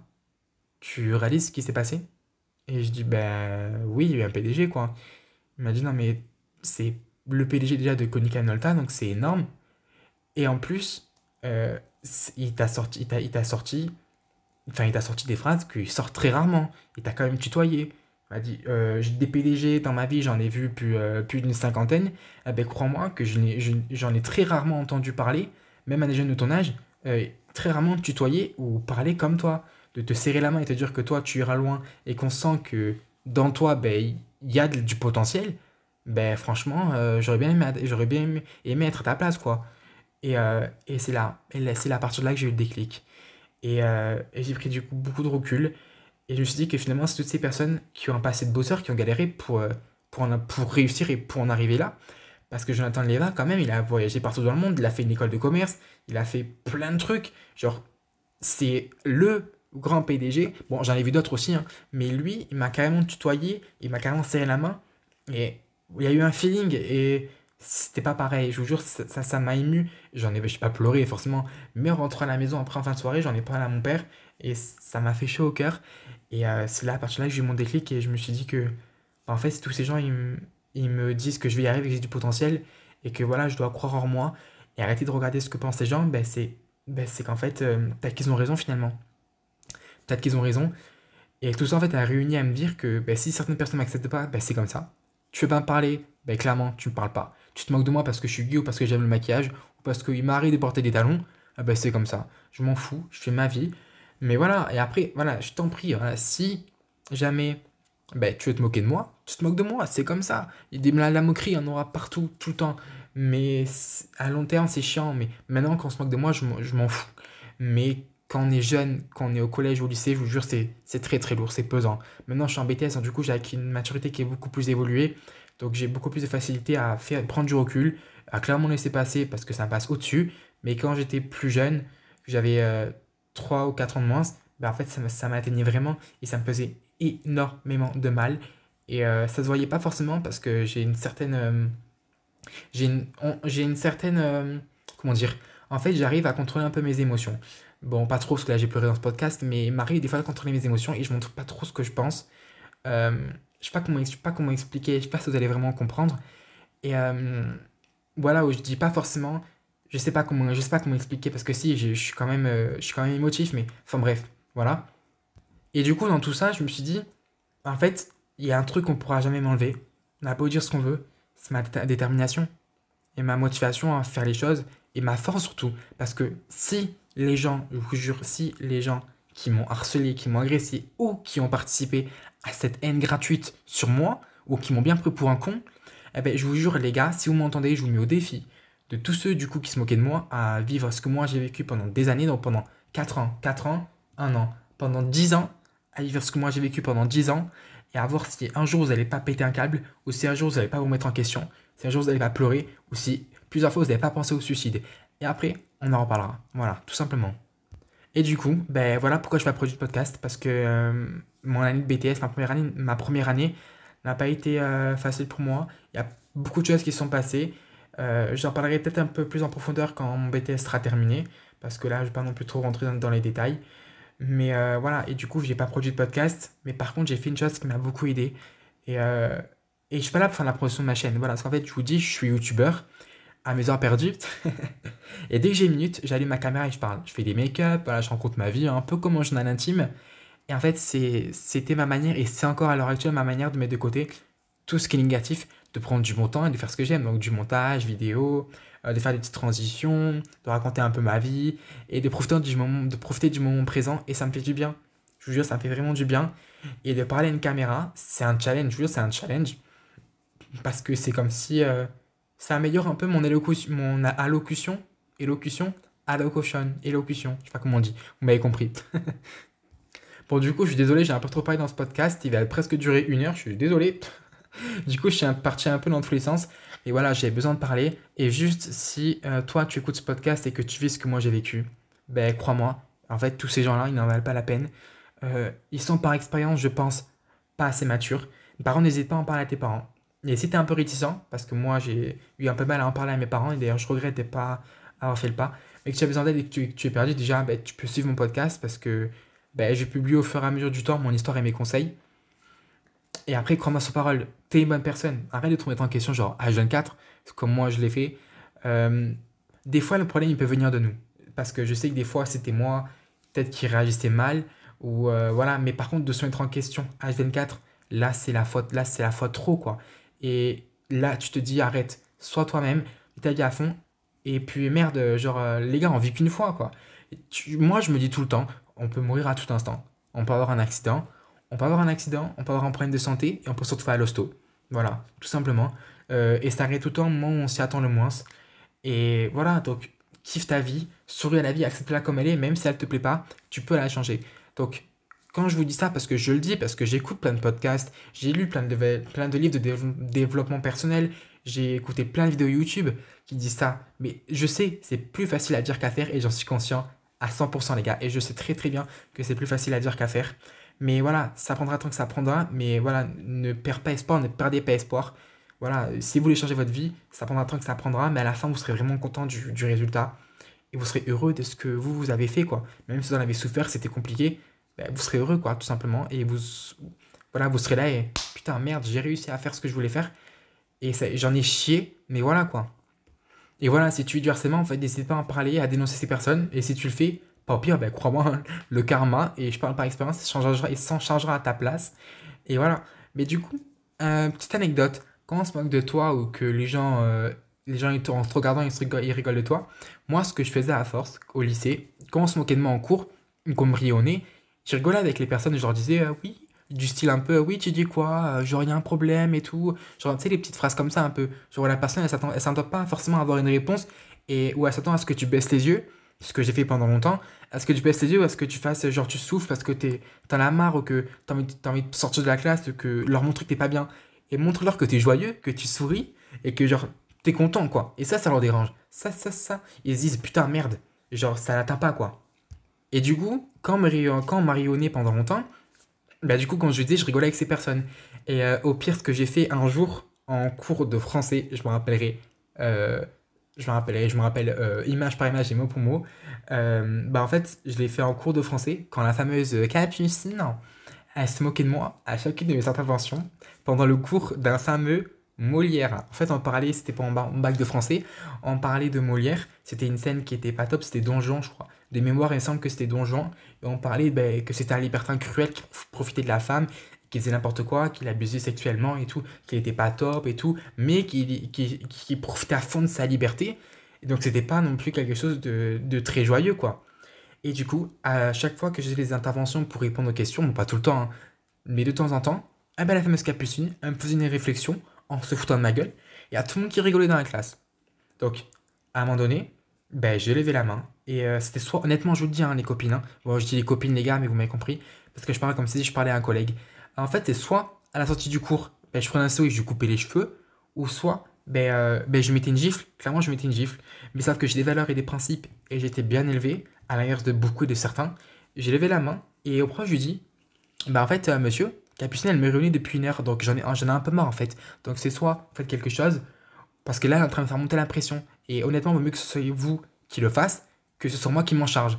[SPEAKER 1] tu réalises ce qui s'est passé? Et je dis ben oui, il y a eu un PDG quoi. Il m'a dit non mais c'est le PDG déjà de Konica Minolta, donc c'est énorme. Et en plus, euh, il t'a sorti, il t'a sorti, enfin il t'a sorti des phrases qu'il sort très rarement. Il t'a quand même tutoyé m'a dit euh, des PDG dans ma vie, j'en ai vu plus, euh, d'une cinquantaine. Eh ben, crois-moi que j'en ai, très rarement entendu parler, même à des jeunes de ton âge, euh, très rarement tutoyer ou parler comme toi, de te serrer la main et te dire que toi tu iras loin et qu'on sent que dans toi, ben, il y a du potentiel. Ben, franchement, j'aurais bien, aimé, j'aurais bien aimé, être à ta place, quoi. Et, et c'est là, c'est là, à partir de là que j'ai eu le déclic. Et, et j'ai pris du coup beaucoup de recul. Et je me suis dit que finalement, c'est toutes ces personnes qui ont un passé de bosseur, qui ont galéré pour, euh, pour, pour réussir et pour en arriver là. Parce que Jonathan Leva, quand même, il a voyagé partout dans le monde, il a fait une école de commerce, il a fait plein de trucs. Genre, c'est le grand PDG. Bon, j'en ai vu d'autres aussi, hein, mais lui, il m'a carrément tutoyé, il m'a carrément serré la main. Et il y a eu un feeling et c'était pas pareil. Je vous jure, ça ça m'a ému. J'en ai, je pas pleuré forcément, mais en rentrant à la maison après en fin de soirée, j'en ai parlé à mon père et ça m'a fait chaud au cœur. Et euh, c'est là, à partir de là, que j'ai eu mon déclic et je me suis dit que, bah, en fait, tous ces gens, ils, me disent que je vais y arriver, que j'ai du potentiel et que voilà, je dois croire en moi et arrêter de regarder ce que pensent les gens, ben, c'est qu'en fait, euh, peut-être qu'ils ont raison finalement. Peut-être qu'ils ont raison. Et tout ça, en fait, a réuni à me dire que ben, si certaines personnes ne m'acceptent pas, c'est comme ça. Tu veux pas me parler, ben, clairement, tu me parles pas. Tu te moques de moi parce que je suis gay ou parce que j'aime le maquillage ou parce qu'il m'arrive de porter des talons, ah, c'est comme ça. Je m'en fous, je fais ma vie. Mais voilà, et après, voilà, je t'en prie, si jamais ben, tu veux te moquer de moi, tu te moques de moi, c'est comme ça. La, la moquerie, il y en aura partout, tout le temps. Mais à long terme, c'est chiant. Mais maintenant, quand on se moque de moi, je m'en fous. Mais quand on est jeune, quand on est au collège ou au lycée, je vous jure, c'est très très lourd, c'est pesant. Maintenant, je suis en BTS, du coup, j'ai acquis une maturité qui est beaucoup plus évoluée. Donc, j'ai beaucoup plus de facilité à faire, prendre du recul, à clairement laisser passer parce que ça passe au-dessus. Mais quand j'étais plus jeune, j'avais euh, 3 ou 4 ans de moins, ben en fait, ça m'atteignait vraiment et ça me faisait énormément de mal. Et euh, ça se voyait pas forcément parce que j'ai une certaine. Euh, j'ai une, une certaine. Euh, comment dire En fait, j'arrive à contrôler un peu mes émotions. Bon, pas trop, parce que là j'ai pleuré dans ce podcast, mais il m'arrive des fois de contrôler mes émotions et je montre pas trop ce que je pense. je sais pas sais pas comment expliquer, je sais pas si vous allez vraiment comprendre. Et voilà, où je dis pas forcément je sais pas comment, je sais pas comment expliquer parce que si, je, suis quand même, euh, je suis quand même émotif, mais enfin bref, voilà. Et du coup, dans tout ça, je me suis dit, en fait, il y a un truc qu'on pourra jamais m'enlever. On pas beau dire ce qu'on veut, c'est ma déter- détermination et ma motivation à faire les choses et ma force surtout. Parce que si les gens, je vous jure, si les gens qui m'ont harcelé, qui m'ont agressé ou qui ont participé à cette haine gratuite sur moi ou qui m'ont bien pris pour un con, eh ben, je vous jure, les gars, si vous m'entendez, je vous mets au défi de tous ceux du coup qui se moquaient de moi à vivre ce que moi j'ai vécu pendant des années, donc pendant 4 ans, 4 ans, 1 an, pendant 10 ans, à vivre ce que moi j'ai vécu pendant 10 ans et à voir si un jour vous n'allez pas péter un câble ou si un jour vous n'allez pas vous mettre en question, si un jour vous n'allez pas pleurer ou si plusieurs fois vous n'allez pas pensé au suicide. Et après, on en reparlera. Voilà, tout simplement. Et du coup, ben voilà pourquoi je fais un produit de podcast parce que euh, mon année de BTS, ma première année, ma première année n'a pas été euh, facile pour moi. Il y a beaucoup de choses qui sont passées. Euh, J'en parlerai peut-être un peu plus en profondeur quand mon BTS sera terminé parce que là, je ne vais pas non plus trop rentrer dans, les détails. Mais euh, voilà, et du coup, j'ai pas produit de podcast, mais par contre, j'ai fait une chose qui m'a beaucoup aidé. Et, euh, je suis pas là pour faire la promotion de ma chaîne. Voilà, parce qu'en fait, je vous dis, je suis youtubeur à mes heures perdues. et dès que j'ai une minute, j'allume ma caméra et je parle. Je fais des make-up, voilà, je rencontre ma vie, un peu comme un journal intime. Et en fait, c'était ma manière, et c'est encore à l'heure actuelle ma manière de mettre de côté tout ce qui est négatif, de prendre du bon temps et de faire ce que j'aime. Donc du montage, vidéo, euh, de faire des petites transitions, de raconter un peu ma vie et de profiter du moment, de profiter du moment présent. Et ça me fait du bien. Je vous jure, ça me fait vraiment du bien. Et de parler à une caméra, c'est un challenge. Je vous jure, c'est un challenge. Parce que c'est comme si euh, ça améliore un peu mon élocution, mon allocution, élocution, allocution, élocution. Je sais pas comment on dit. Vous m'avez compris. Bon, du coup, je suis désolé, j'ai un peu trop parlé dans ce podcast. Il va presque durer une heure. Je suis désolé. Du coup, je suis parti un peu dans tous les sens. Et voilà, j'ai besoin de parler. Et juste, si euh, toi, tu écoutes ce podcast et que tu vis ce que moi j'ai vécu, ben crois-moi, en fait, tous ces gens-là, ils n'en valent pas la peine. Euh, ils sont par expérience, je pense, pas assez matures. Par contre, n'hésite pas à en parler à tes parents. Et si t'es un peu réticent, parce que moi, j'ai eu un peu mal à en parler à mes parents, et d'ailleurs, je regrette de pas avoir fait le pas, mais que tu as besoin d'aide et que tu, que tu es perdu, déjà, ben, tu peux suivre mon podcast parce que ben, je publie au fur et à mesure du temps mon histoire et mes conseils. Et après, crois-moi sur parole, t'es une bonne personne. Arrête de te remettre en question, genre H24, comme moi je l'ai fait. Euh, des fois, le problème, il peut venir de nous. Parce que je sais que des fois, c'était moi, peut-être qui réagissait mal. Ou euh, voilà, mais par contre, de se mettre en question H24, là, c'est la faute, là, c'est la faute trop, quoi. Et là, tu te dis, arrête, sois toi-même, ta vie à fond. Et puis, merde, genre, euh, les gars, on vit qu'une fois, quoi. Moi, je me dis tout le temps, on peut mourir à tout instant. On peut avoir un accident, on peut avoir un accident, on peut avoir un problème de santé et on peut se retrouver à l'hosto. Voilà, tout simplement. Euh, et ça arrive tout le temps au moment on s'y attend le moins. Et voilà, donc kiffe ta vie, souris à la vie, accepte-la comme elle est, même si elle te plaît pas, tu peux la changer. Donc, quand je vous dis ça, parce que je le dis, parce que j'écoute plein de podcasts, j'ai lu plein de, livres de dév- développement personnel, j'ai écouté plein de vidéos YouTube qui disent ça, mais je sais, c'est plus facile à dire qu'à faire et j'en suis conscient à 100% les gars, et je sais très très bien que c'est plus facile à dire qu'à faire. Mais voilà, ça prendra tant que ça prendra, mais voilà, ne perds pas espoir, ne perdez pas espoir. Voilà, si vous voulez changer votre vie, ça prendra tant que ça prendra, mais à la fin, vous serez vraiment content du, du résultat et vous serez heureux de ce que vous, vous avez fait, quoi. Même si vous en avez souffert, c'était compliqué, ben, vous serez heureux, quoi, tout simplement. Et vous, voilà, vous serez là et putain, merde, j'ai réussi à faire ce que je voulais faire. Et j'en ai chié, mais voilà, quoi. Et voilà, si tu vis du harcèlement, en fait, n'hésite pas à en parler, à dénoncer ces personnes. Et si tu le fais, pas au pire, ben, crois-moi, hein, le karma, et je parle par expérience, il s'en chargera à ta place. Et voilà. Mais du coup, euh, petite anecdote, quand on se moque de toi ou que les gens, euh, les gens en te regardant, ils, rigolent, ils rigolent de toi, moi, ce que je faisais à force au lycée, quand on se moquait de moi en cours, qu'on me riait au nez, je avec les personnes et je leur disais, euh, oui, du style un peu, oui, tu dis quoi, a un problème et tout. Genre, tu sais, les petites phrases comme ça un peu. Genre, la personne, elle s'attend pas forcément à avoir une réponse et, ou elle s'attend à ce que tu baisses les yeux, ce que j'ai fait pendant longtemps, à ce que tu baisses les yeux à ce que tu fasses, genre, tu souffles parce que t'en as marre ou que t'as envie, t'as envie de sortir de la classe, que leur montrer que t'es pas bien? Et montre-leur que t'es joyeux, que tu souris et que, genre, t'es content, quoi. Et ça, ça leur dérange. Ça, ça, ça. Ils se disent, putain, merde. Genre, ça l'atteint pas, quoi. Et du coup, quand on m'a ri- quand on m'a ri au nez pendant longtemps, bah du coup, quand je disais, je rigolais avec ces personnes. Et euh, au pire, ce que j'ai fait un jour en cours de français, je me rappellerai, euh, je me je me rappelle euh, image par image et mot pour mot. Euh, bah en fait, je l'ai fait en cours de français quand la fameuse Capucine, elle se moquait de moi à chacune de mes interventions pendant le cours d'un fameux Molière. En fait, on parlait, c'était pas en bac de français, on parlait de Molière. C'était une scène qui était pas top, c'était Don Juan, je crois. De mémoire, il semble que c'était Don Juan. Et on parlait ben, que c'était un libertin cruel qui profitait de la femme, qui faisait n'importe quoi, qui l'abusait sexuellement et tout, qu'il était pas top et tout, mais qui, qui, profitait à fond de sa liberté. Et donc, c'était pas non plus quelque chose de, de très joyeux, quoi. Et du coup, à chaque fois que j'ai des interventions pour répondre aux questions, bon, pas tout le temps, hein, mais de temps en temps, ah ben, la fameuse capucine, elle me faisait une réflexion en se foutant de ma gueule. Et a tout le monde qui rigolait dans la classe. Donc, à un moment donné, ben, j'ai levé la main. Et euh, c'était soit, honnêtement, je vous le dis, hein, les copines. Hein. bon, je dis les copines, les gars, mais vous m'avez compris. Parce que je parle comme si je parlais à un collègue. En fait, c'est soit à la sortie du cours, ben, je prenais un et je coupais les cheveux. Ou soit, ben, euh, ben, je mettais une gifle. Clairement, je mettais une gifle. Mais sauf que j'ai des valeurs et des principes. Et j'étais bien élevé, à l'inverse de beaucoup de certains. J'ai levé la main. Et au prof, je lui dis, ben, en fait, euh, monsieur, Capucine, elle me réunit depuis une heure, donc j'en ai, ai un peu marre en fait. Donc c'est soit faites quelque chose, parce que là, elle est en train de faire monter la pression. Et honnêtement, il vaut mieux que ce soit vous qui le fasse, que ce soit moi qui m'en charge.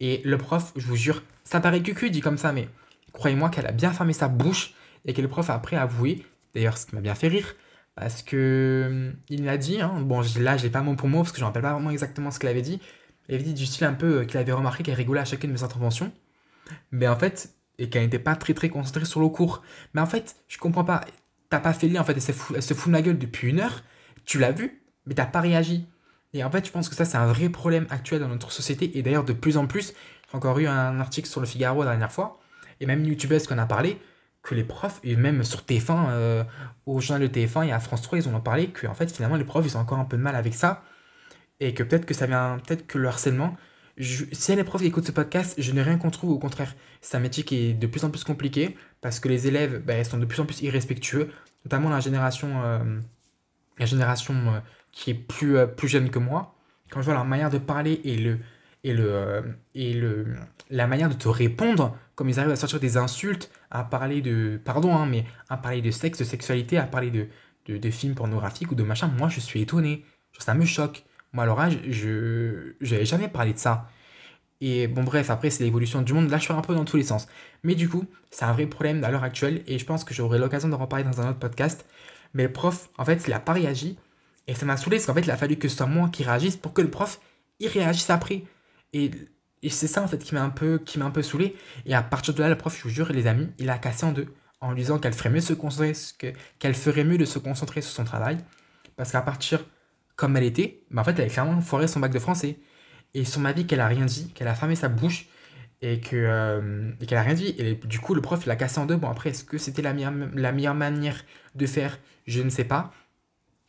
[SPEAKER 1] Et le prof, je vous jure, ça paraît cucu dit comme ça, mais croyez-moi qu'elle a bien fermé sa bouche et que le prof a après avoué, d'ailleurs ce qui m'a bien fait rire, parce que il m'a dit, hein, bon là je l'ai pas mot pour mot parce que je ne rappelle pas vraiment exactement ce qu'il avait dit, il avait dit du style un peu euh, qu'il avait remarqué qu'elle rigolait à chacune de mes interventions, mais en fait et qu'elle n'était pas très très concentrée sur le cours. Mais en fait, je comprends pas. T'as pas fait le lien, en fait, elle se, fout, elle se fout de ma gueule depuis une heure. Tu l'as vu, mais t'as pas réagi. Et en fait, je pense que ça, c'est un vrai problème actuel dans notre société. Et d'ailleurs, de plus en plus, j'ai encore eu un article sur le Figaro la dernière fois, et même YouTubeuse qu'on a parlé, que les profs, et même sur TF1, euh, au journal de TF1 et à France 3, ils ont parlé que, en fait, finalement, les profs, ils ont encore un peu de mal avec ça. Et que peut-être que ça vient, peut-être que le harcèlement, si des profs qui écoutent ce podcast, je n'ai rien contre eux, au contraire, c'est un métier qui est de plus en plus compliqué parce que les élèves ben, sont de plus en plus irrespectueux, notamment la génération, euh, la génération euh, qui est plus, plus jeune que moi. Quand je vois leur manière de parler et, le, et, le, et le, la manière de te répondre, comme ils arrivent à sortir des insultes, à parler de, pardon, hein, mais à parler de sexe, de sexualité, à parler de, de, films pornographiques ou de machin, moi je suis étonné. Ça me choque. Moi, à l'orage, je n'avais jamais parlé de ça. Et bon, bref, après, c'est l'évolution du monde. Là, je fais un peu dans tous les sens. Mais du coup, c'est un vrai problème à l'heure actuelle. Et je pense que j'aurai l'occasion d'en reparler dans un autre podcast. Mais le prof, en fait, il n'a pas réagi. Et ça m'a saoulé parce qu'en fait, il a fallu que ce soit moi qui réagisse pour que le prof, il réagisse après. Et, et c'est ça, en fait, qui m'a un, peu, qui un peu saoulé. Et à partir de là, le prof, je vous jure, les amis, il a cassé en deux. En lui disant qu'elle ferait mieux se concentrer, qu'elle ferait mieux de se concentrer sur son travail. Parce qu'à partir comme elle était, mais en fait, elle a clairement foiré son bac de français. Et son avis qu'elle a rien dit, qu'elle a fermé sa bouche et que euh, qu'elle a rien dit. Et du coup, le prof, il a cassé en deux. Bon, après, est-ce que c'était la meilleure, la meilleure manière de faire? Je ne sais pas.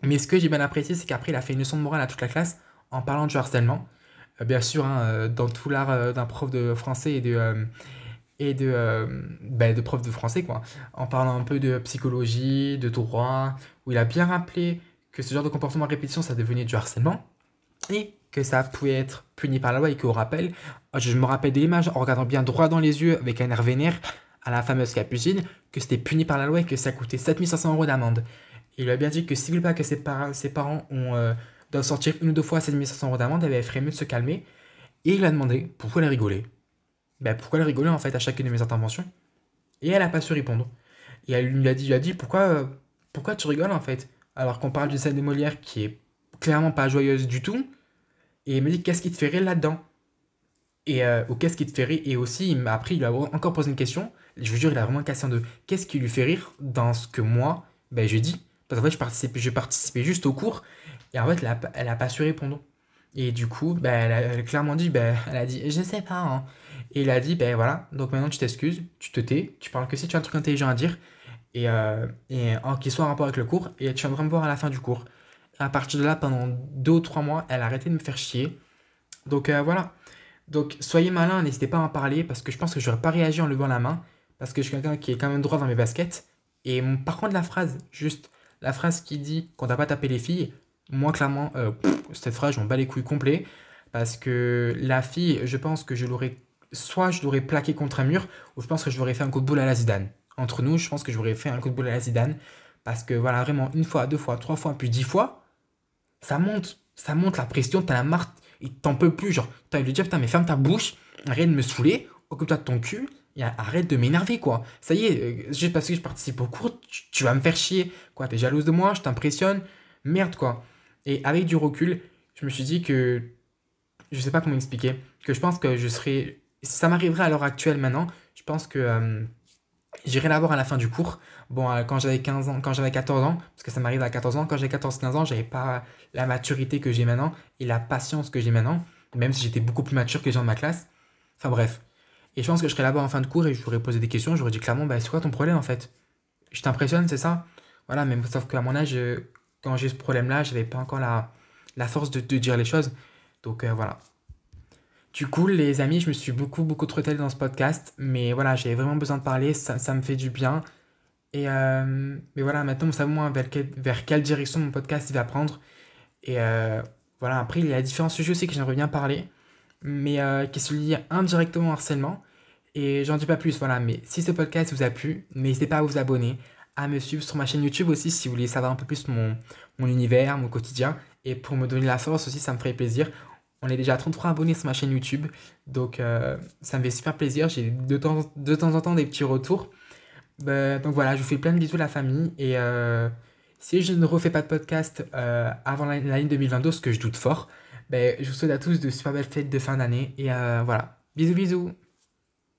[SPEAKER 1] Mais ce que j'ai bien apprécié, c'est qu'après, il a fait une leçon de morale à toute la classe en parlant du harcèlement. Euh, bien sûr, hein, euh, dans tout l'art d'un prof de français et de et de, ben, de prof de français, quoi. En parlant un peu de psychologie, de droit, où il a bien rappelé que ce genre de comportement à répétition, ça devenait du harcèlement et que ça pouvait être puni par la loi et qu'au rappel, je me rappelle de l'image en regardant bien droit dans les yeux avec un air vénère à la fameuse capucine, que c'était puni par la loi et que ça coûtait 7500 euros d'amende. Il lui a bien dit que s'il veut pas que ses, ses parents ont, euh, doivent sortir une ou deux fois 7500 euros d'amende, il ferait mieux de se calmer. Et il lui a demandé pourquoi elle rigolait. Ben, pourquoi elle rigolait en fait à chacune de mes interventions. Et elle n'a pas su répondre. Et elle lui a dit, lui a dit pourquoi, euh, pourquoi tu rigoles en fait? Alors qu'on parle d'une scène de Molière qui est clairement pas joyeuse du tout. Et il me dit qu'est-ce qui te fait rire là-dedans? Et, euh, Ou qu'est-ce qui te fait rire Et aussi, il m'a appris, il a encore posé une question. Je vous jure, il a vraiment cassé en deux. Qu'est-ce qui lui fait rire dans ce que moi, ben, je dis? Parce qu'en fait, je participais juste au cours. Et en fait, elle a, pas su répondre. Et du coup, ben, elle, a, clairement dit, ben, elle a dit, je sais pas. Hein. Et il a dit, ben voilà, donc maintenant tu t'excuses, tu te tais, tu parles que si tu as un truc intelligent à dire et, euh, et qui soit en rapport avec le cours, et tu viendras me voir à la fin du cours. À partir de là, pendant deux ou trois mois, elle a arrêté de me faire chier. Donc euh, voilà. Donc soyez malin, n'hésitez pas à en parler, parce que je pense que je n'aurais pas réagi en levant la main, parce que je suis quelqu'un qui est quand même droit dans mes baskets. Et par contre, la phrase, juste la phrase qui dit qu'on t'a pas tapé les filles, moi clairement, euh, cette phrase, je m'en bats les couilles complets, parce que la fille, je pense que je l'aurais, soit je l'aurais plaqué contre un mur, ou je pense que je l'aurais fait un coup de boule à la Zidane entre nous, je pense que j'aurais fait un coup de boule à la Zidane. Parce que voilà, vraiment, une fois, deux fois, trois fois, puis dix fois, ça monte. Ça monte la pression, t'as la et t'en peux plus. Genre, t'as envie de dire, putain, mais ferme ta bouche, arrête de me saouler, occupe-toi de ton cul, arrête de m'énerver, quoi. Ça y est, euh, juste parce que je participe au cours, tu, vas me faire chier. Quoi, t'es jalouse de moi, je t'impressionne. Merde, quoi. Et avec du recul, je me suis dit que. Je sais pas comment expliquer. Que je pense que je serais. Ça m'arriverait à l'heure actuelle maintenant. Je pense que. Euh, j'irai la voir à la fin du cours. Bon, euh, quand j'avais 15 ans, quand j'avais 14 ans, parce que ça m'arrive à 14 ans, quand j'avais 14-15 ans, j'avais pas la maturité que j'ai maintenant et la patience que j'ai maintenant, même si j'étais beaucoup plus mature que les gens de ma classe. Enfin bref. Et je pense que je serais là-bas en fin de cours et je j'aurais posé des questions, j'aurais dit clairement, bah, c'est quoi ton problème en fait? Je t'impressionne, c'est ça? Voilà, mais sauf qu'à mon âge, euh, quand j'ai ce problème-là, j'avais pas encore la, force de, dire les choses. Donc euh, voilà. Du coup, les amis, je me suis beaucoup, beaucoup trop dans ce podcast, mais voilà, j'avais vraiment besoin de parler, ça, me fait du bien. Et euh, mais voilà, maintenant, vous savez moins vers, quelle direction mon podcast va prendre. Et voilà, après, il y a différents sujets aussi que j'aimerais bien parler mais euh, qui se lie indirectement au harcèlement. Et j'en dis pas plus, voilà. Mais si ce podcast vous a plu, n'hésitez pas à vous abonner, à me suivre sur ma chaîne YouTube aussi si vous voulez savoir un peu plus mon, mon univers, mon quotidien. Et pour me donner la force aussi, ça me ferait plaisir. On est déjà à 33 abonnés sur ma chaîne YouTube. Donc euh, ça me fait super plaisir. J'ai de temps, de temps en temps des petits retours. Bah, donc voilà, je vous fais plein de bisous la famille. Et euh, si je ne refais pas de podcast avant l'année 2022, ce que je doute fort, ben, je vous souhaite à tous de super belles fêtes de fin d'année. Et euh, voilà. Bisous, bisous.